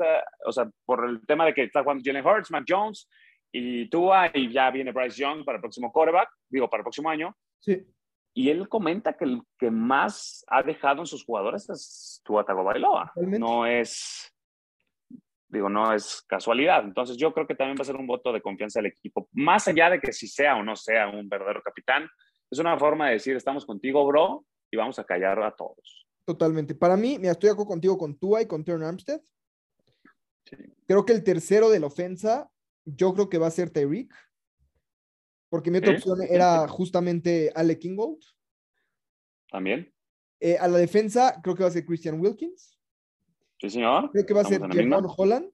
o sea, por el tema de que está jugando Jalen Hurts, Matt Jones y Tua, y ya viene Bryce Young para el próximo quarterback, digo, para el próximo año. sí. Y él comenta que el que más ha dejado en sus jugadores es Tua Tagovailoa. No es, digo, no es casualidad. Entonces yo creo que también va a ser un voto de confianza del equipo. Más allá de que si sea o no sea un verdadero capitán, es una forma de decir, estamos contigo, bro, y vamos a callar a todos. Totalmente. Para mí, mira, estoy contigo con Tua y con Terran Armstead. Sí. Creo que el tercero de la ofensa, yo creo que va a ser Tyreek. Porque mi otra opción era justamente Ale Kingold. También. Eh, a la defensa, creo que va a ser Christian Wilkins. Sí, señor. Creo que va a ser Estamos misma. Holland.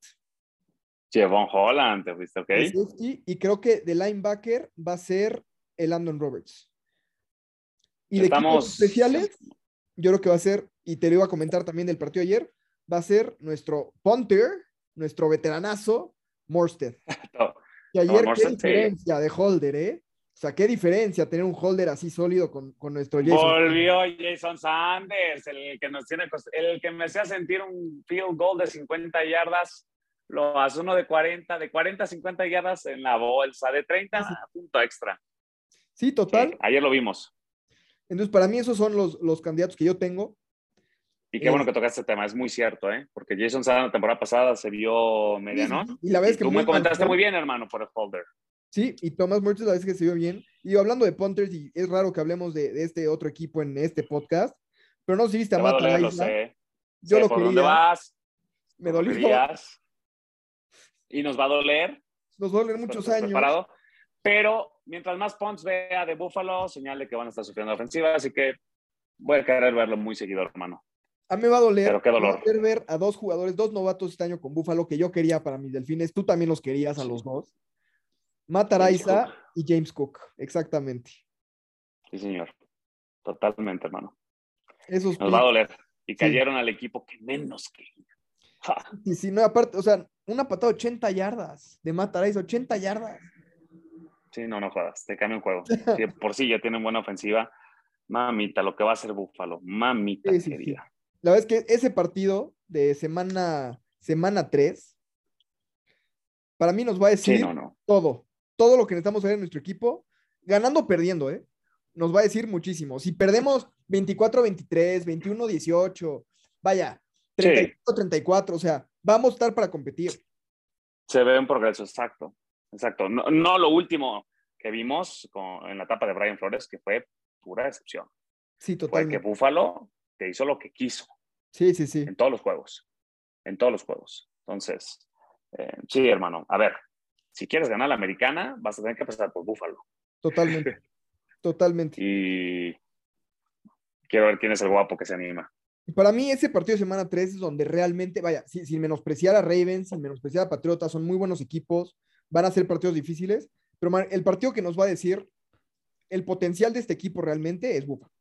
Javon Holland, te fuiste, ok. safety, y creo que de linebacker va a ser el Landon Roberts. Y de Estamos- equipos especiales, yo creo que va a ser, y te lo iba a comentar también del partido ayer, va a ser nuestro punter, nuestro veteranazo, Morstead. Que ayer, qué sí. diferencia de holder, ¿eh? O sea, qué diferencia tener un holder así sólido con, con nuestro Jason. Volvió Jason Sanders, el que nos tiene, el que me hacía sentir un field goal de 50 yardas, lo hace uno de 40, de 40 a 50 yardas en la bolsa, de 30 punto extra. Sí, total. Sí, ayer lo vimos. Entonces, para mí esos son los, los candidatos que yo tengo. Y qué Es- bueno que tocaste este tema, es muy cierto, ¿eh? Porque Jason Sanders la temporada pasada se vio medianón. Y la Y que tú me comentaste mal- muy bien, hermano, por el holder. Sí, y Thomas Murchis la vez que se vio bien. Y hablando de punters, y es raro que hablemos de, de este otro equipo en este podcast, pero no sé si viste a Matt doler, lo sé. Yo Sé lo por quería. dónde vas, Me dolió. Y nos va a doler. Nos va a doler muchos años. preparado. Pero mientras más punts vea de Buffalo, señal de que van a estar sufriendo la ofensiva, así que voy a querer verlo muy seguido, hermano. A mí me va a doler. Pero qué dolor. ver a dos jugadores, dos novatos este año con Buffalo que yo quería para mis delfines. Tú también los querías a los dos. Matt James Araiza Cook. y James Cook, exactamente. Sí, señor. Totalmente, hermano. Esos Nos va a doler. Y cayeron al equipo que menos que. Ja. Y si no, aparte, o sea, una patada de 80 yardas de Matt Araiza, 80 yardas. Sí, no, no jodas. Te cambia un juego. Por sí ya tienen buena ofensiva. Mamita, lo que va a hacer Buffalo. Mamita sí. querida. La verdad es que ese partido de semana, semana 3, para mí nos va a decir Sí, no, no. todo, todo lo que necesitamos ver en nuestro equipo, ganando o perdiendo, ¿eh? Nos va a decir muchísimo. Si perdemos 24-23, 21-18, vaya, Sí. 35-34, o sea, vamos a estar para competir. Se ve un progreso, exacto. Exacto. No, no lo último que vimos con- en la etapa de Brian Flores, que fue pura decepción. Sí, Fue que totalmente. Buffalo te hizo lo que quiso Sí, sí, sí. en todos los juegos. En todos los juegos. Entonces, eh, sí, hermano. A ver, si quieres ganar la americana, vas a tener que pasar por Buffalo. Totalmente. Totalmente. Y quiero ver quién es el guapo que se anima. Y Para mí, ese partido de semana 3 es donde realmente, vaya, sin, sin menospreciar a Ravens, sin menospreciar a Patriotas, son muy buenos equipos, van a ser partidos difíciles, pero el partido que nos va a decir el potencial de este equipo realmente es Buffalo.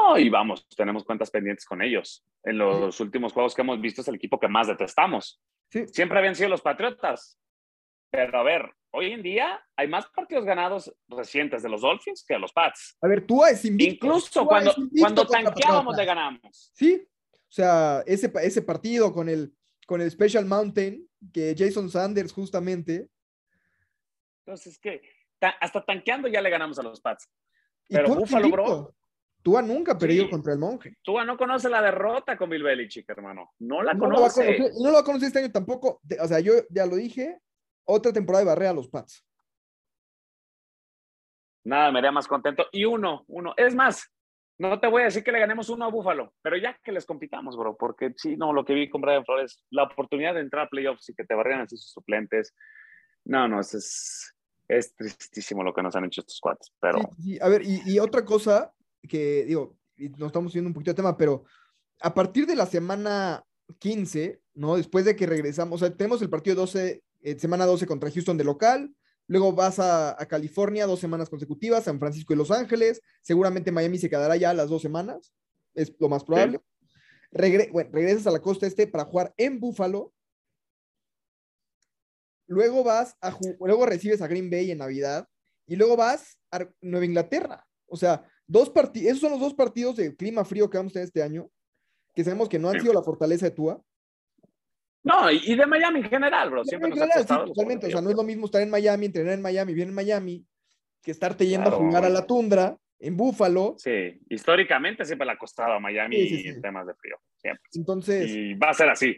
Oh, y vamos, tenemos cuentas pendientes con ellos. En los últimos juegos que hemos visto es el equipo que más detestamos. Sí. Siempre habían sido los Patriotas. Pero a ver, hoy en día hay más partidos ganados recientes de los Dolphins que de los Pats. A ver, Tua es invicto. Incluso Tua cuando, invicto cuando tanqueábamos le ganamos. Sí, o sea, ese, ese partido con el, con el Special Mountain, que Jason Sanders justamente, Entonces, es que ta- hasta tanqueando ya le ganamos a los Pats. Pero Buffalo, bro. Tua nunca ha perdido Sí. contra el monje. Tua no conoce la derrota con Bill Belichick, hermano. No la No lo conoce. conocer, no lo va a conocer este año tampoco. O sea, yo ya lo dije, otra temporada de barrera a los Pats. Nada, me haría más contento. Y uno, uno. Es más, no te voy a decir que le ganemos uno a Búfalo, pero ya que les compitamos, bro, porque sí, no, lo que vi con Brian Flores, la oportunidad de entrar a playoffs y que te barrieran así sus suplentes. No, no, es, es, es tristísimo lo que nos han hecho estos cuates, pero Sí, sí, A ver, y, y otra cosa que digo, nos estamos yendo un poquito de tema, pero a partir de la semana 15, ¿no? Después de que regresamos, o sea, tenemos el partido 12, eh, semana 12 contra Houston de local, luego vas a, a California dos semanas consecutivas, San Francisco y Los Ángeles, seguramente Miami se quedará ya las dos semanas, es lo más probable. Regre- bueno, regresas a la costa este para jugar en Buffalo. Luego vas a luego recibes a Green Bay en Navidad y luego vas a Nueva Inglaterra. O sea, dos partidos, esos son los dos partidos de clima frío que vamos a tener este año, que sabemos que no han sido la fortaleza de Tua. no, y, de Miami en general, bro. Siempre ha general, sí, totalmente. O sea, no es lo mismo estar en Miami, entrenar en Miami, bien en Miami, que estarte yendo Claro. a jugar a la tundra en Buffalo. Sí, históricamente siempre le ha costado a Miami Sí, sí, sí. en temas de frío. Siempre. Entonces, Y va a ser así.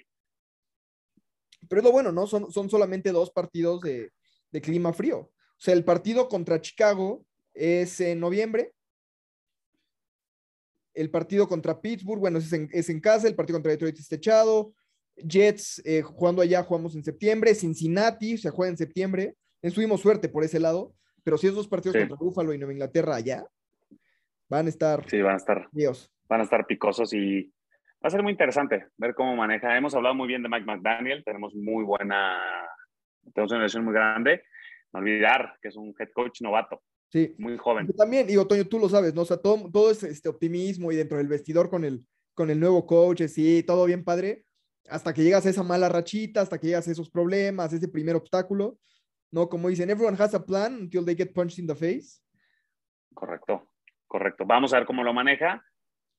pero es lo bueno, ¿no? Son, son solamente dos partidos de, de clima frío. O sea, el partido contra Chicago es en noviembre. El partido contra Pittsburgh, bueno, es en, es en casa. El partido contra Detroit es techado. Jets, eh, jugando allá, jugamos en septiembre. Cincinnati se juega en septiembre. Tuvimos suerte por ese lado. Pero si esos dos partidos Sí. contra Buffalo y Nueva Inglaterra allá, Van a estar, Sí, van a estar, Dios. van a estar picosos y va a ser muy interesante ver cómo maneja. Hemos hablado muy bien de Mike McDaniel, tenemos muy buena, tenemos una relación muy grande. No olvidar que es un head coach novato, Sí. muy joven. Yo también, digo, Toño, tú lo sabes, ¿no? O sea, todo, todo es este optimismo y dentro del vestidor con el, con el nuevo coach, sí, todo bien padre, hasta que llegas a esa mala rachita, hasta que llegas a esos problemas, ese primer obstáculo, ¿no? Como dicen, everyone has a plan until they get punched in the face. Correcto, correcto. Vamos a ver cómo lo maneja.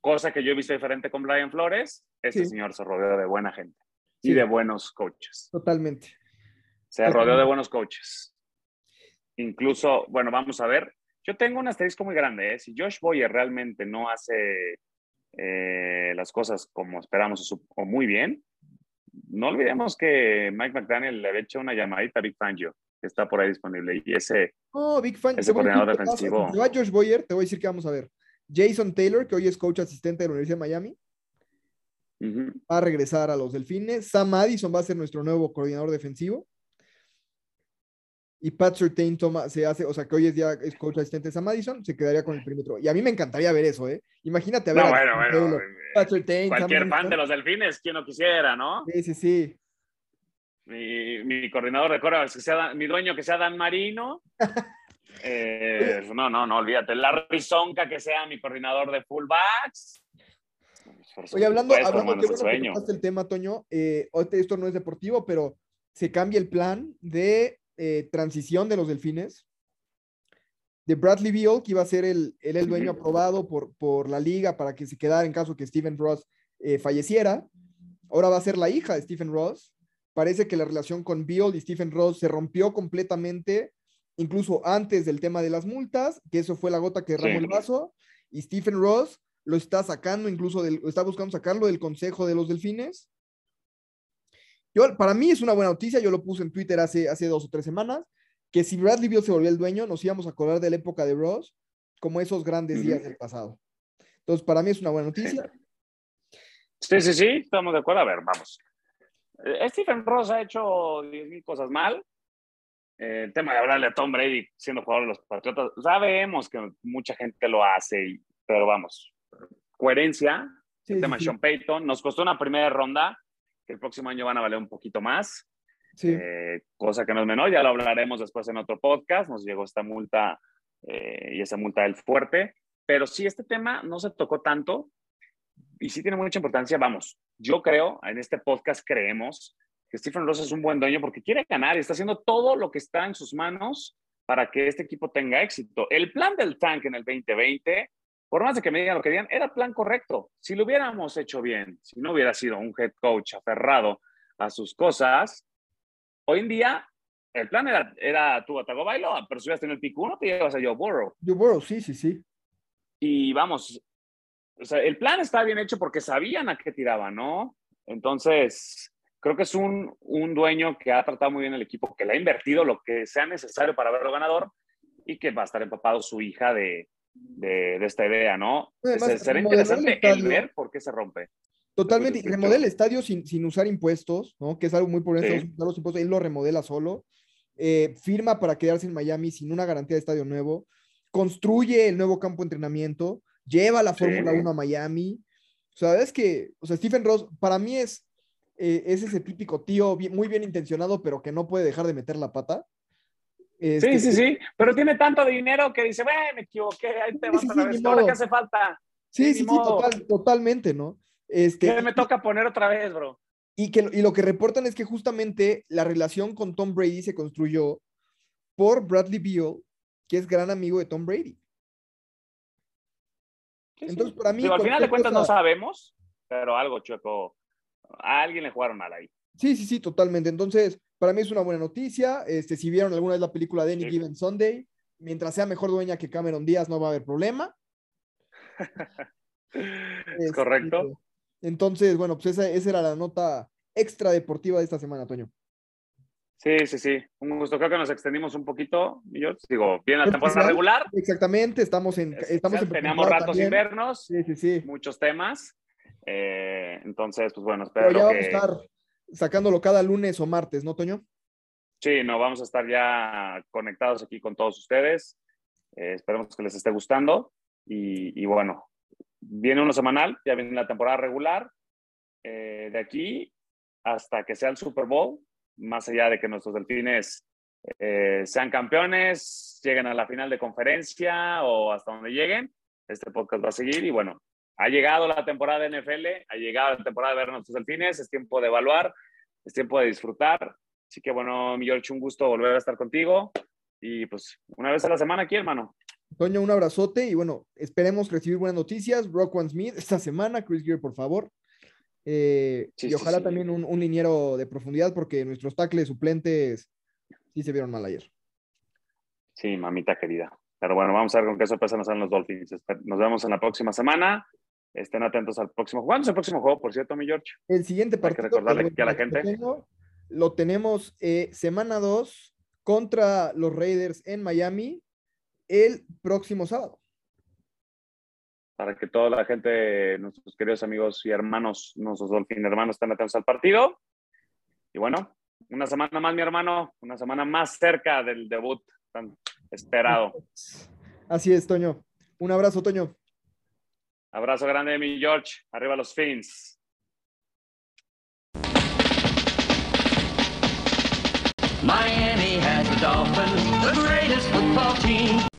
Cosa que yo he visto diferente con Brian Flores. Este Sí. señor se rodeó de buena gente Sí. y de buenos coaches. Totalmente. Se rodeó de buenos coaches. Incluso, bueno, vamos a ver. Yo tengo un asterisco muy grande. ¿eh? Si Josh Boyer realmente no hace eh, las cosas como esperamos o, muy bien, no olvidemos que Mike McDaniel le había hecho una llamadita a Big Fangio, que está por ahí disponible. Y ese, Oh, Big fan. Ese decir coordinador defensivo. Si va Josh Boyer, te voy a decir que vamos a ver. Jason Taylor, que hoy es coach asistente de la Universidad de Miami, va a regresar a los Delfines. Sam Addison va a ser nuestro nuevo coordinador defensivo. Y Pat Surtain toma, se hace, o sea, que hoy es ya es coach asistente de Sam Addison, se quedaría con el perímetro. Y a mí me encantaría ver eso, ¿eh? Imagínate a ver No, a bueno. Taylor, Pat Surtain, Cualquier fan de los delfines, quien no quisiera, ¿no? Sí, sí, sí. Mi, mi coordinador de corebacks, que sea mi dueño que sea Dan Marino. Eh, no, no, no, olvídate. Larry Zonka que sea mi coordinador de fullbacks. Oye, hablando, supuesto, hablando qué bueno que el tema, Toño. eh, esto no es deportivo, pero se cambia el plan de eh, transición de los delfines. De Bradley Beal, que iba a ser el, el dueño aprobado por, por la liga para que se quedara en caso que Stephen Ross eh, falleciera. Ahora va a ser la hija de Stephen Ross. Parece que la relación con Beal y Stephen Ross se rompió completamente, incluso antes del tema de las multas, que eso fue la gota que derramó Sí. el vaso. Y Stephen Ross lo está sacando, incluso del, está buscando sacarlo del Consejo de los Delfines. Yo, para mí es una buena noticia, yo lo puse en Twitter hace, hace dos o tres semanas, que si Bradley Beal se volvió el dueño, nos íbamos a acordar de la época de Ross como esos grandes días del pasado. Entonces, para mí es una buena noticia. Sí, sí, sí, estamos de acuerdo. A ver, vamos. Eh, Stephen Ross ha hecho 10.000 cosas mal. Eh, el tema de hablarle a Tom Brady siendo jugador de los Patriotas, sabemos que mucha gente lo hace, y- pero vamos, coherencia. Sí, el sí, tema sí. Sean Payton nos costó una primera ronda, que el próximo año van a valer un poquito más. Sí. Eh, cosa que no es menor, ya lo hablaremos después en otro podcast, nos llegó esta multa eh, y esa multa del fuerte, pero sí, este tema no se tocó tanto y sí tiene mucha importancia, vamos, yo creo, en este podcast creemos que Stephen Ross es un buen dueño porque quiere ganar y está haciendo todo lo que está en sus manos para que este equipo tenga éxito. El plan del tank en el 2020, por más de que me digan lo que digan, era plan correcto. Si lo hubiéramos hecho bien, si no hubiera sido un head coach aferrado a sus cosas, hoy en día el plan era, era tú a Tagovailoa, pero si hubieras tenido el pick uno, te llevas a Joe Burrow. Joe Burrow, sí, sí, sí. Y vamos, o sea, el plan está bien hecho porque sabían a qué tiraban, ¿no? Entonces, creo que es un, un dueño que ha tratado muy bien el equipo, que le ha invertido lo que sea necesario para verlo ganador y que va a estar empapado su hija de, de, de esta idea, ¿no? Además, Se- será el interesante el estadio. ver por qué se rompe. Totalmente. Y remodela el estadio sin, sin usar impuestos, ¿no? Que es algo muy por Sí. los impuestos, él lo remodela solo. Eh, firma para quedarse en Miami sin una garantía de estadio nuevo. Construye el nuevo campo de entrenamiento. Lleva la Sí. Fórmula 1 a Miami. O sea, es que, o sea, Stephen Ross, para mí es, eh, es ese típico tío bien- muy bien intencionado, pero que no puede dejar de meter la pata. Este, Sí, sí, sí, pero tiene tanto dinero que dice, bueno, me equivoqué, ahí te Sí, vas sí, a sí, la ni vez, ahora modo. qué hace falta, Sí, sí, sí, total- totalmente, ¿no? Este, ¿qué me toca poner otra vez, bro? Y, que, y lo que reportan es que justamente la relación con Tom Brady se construyó por Bradley Beal, que es gran amigo de Tom Brady. Sí, sí. Entonces, para mí, al final de cuentas no sabemos, pero algo chueco, a alguien le jugaron mal ahí. Sí, sí, sí, totalmente. Entonces, para mí es una buena noticia. Este, si vieron alguna vez la película de Any Sí. Given Sunday, mientras sea mejor dueña que Cameron Díaz, no va a haber problema. Es Este, correcto. Entonces, bueno, pues esa, esa era la nota extra deportiva de esta semana, Toño. Sí, sí, sí. Un gusto. Creo que nos extendimos un poquito. Yo digo, bien la temporada regular. Exactamente, estamos en, estamos en Teníamos ratos sin también. vernos, Sí, sí, sí. muchos temas. Eh, entonces, pues bueno, Pero espero ya vamos que. a estar sacándolo cada lunes o martes, ¿no, Toño? Sí, no, vamos a estar ya conectados aquí con todos ustedes. Eh, esperemos que les esté gustando. Y, bueno, viene uno semanal, ya viene la temporada regular. Eh, de aquí hasta que sea el Super Bowl, más allá de que nuestros delfines eh, sean campeones, lleguen a la final de conferencia o hasta donde lleguen, este podcast va a seguir. Y bueno, ha llegado la temporada de NFL, ha llegado la temporada de ver nuestros delfines, es tiempo de evaluar, es tiempo de disfrutar. Así que bueno, mi George, un gusto volver a estar contigo. Y pues una vez a la semana aquí, hermano. Toño, un abrazote y bueno, esperemos recibir buenas noticias. Rock One Smith esta semana, Chris Gear, por favor. Eh, y ojalá también un, un, liniero de profundidad porque nuestros tackles suplentes sí se vieron mal ayer. Sí, mamita querida. Pero bueno, vamos a ver con qué sorpresa nos salen los Dolphins. Nos vemos en la próxima semana. Estén atentos al próximo. ¿Cuándo es el próximo juego, por cierto, mi George? El siguiente partido. Hay que recordarle aquí a la gente. lo tenemos eh, semana 2 contra los Raiders en Miami el próximo sábado. Para que toda la gente, nuestros queridos amigos y hermanos, nuestros Dolphin hermanos, estén atentos al partido. Y bueno, una semana más, mi hermano, una semana más cerca del debut tan esperado. Así es, Toño. Un abrazo, Toño. Abrazo grande, mi George. Arriba los Fins. Miami has the Dolphins, the greatest football team.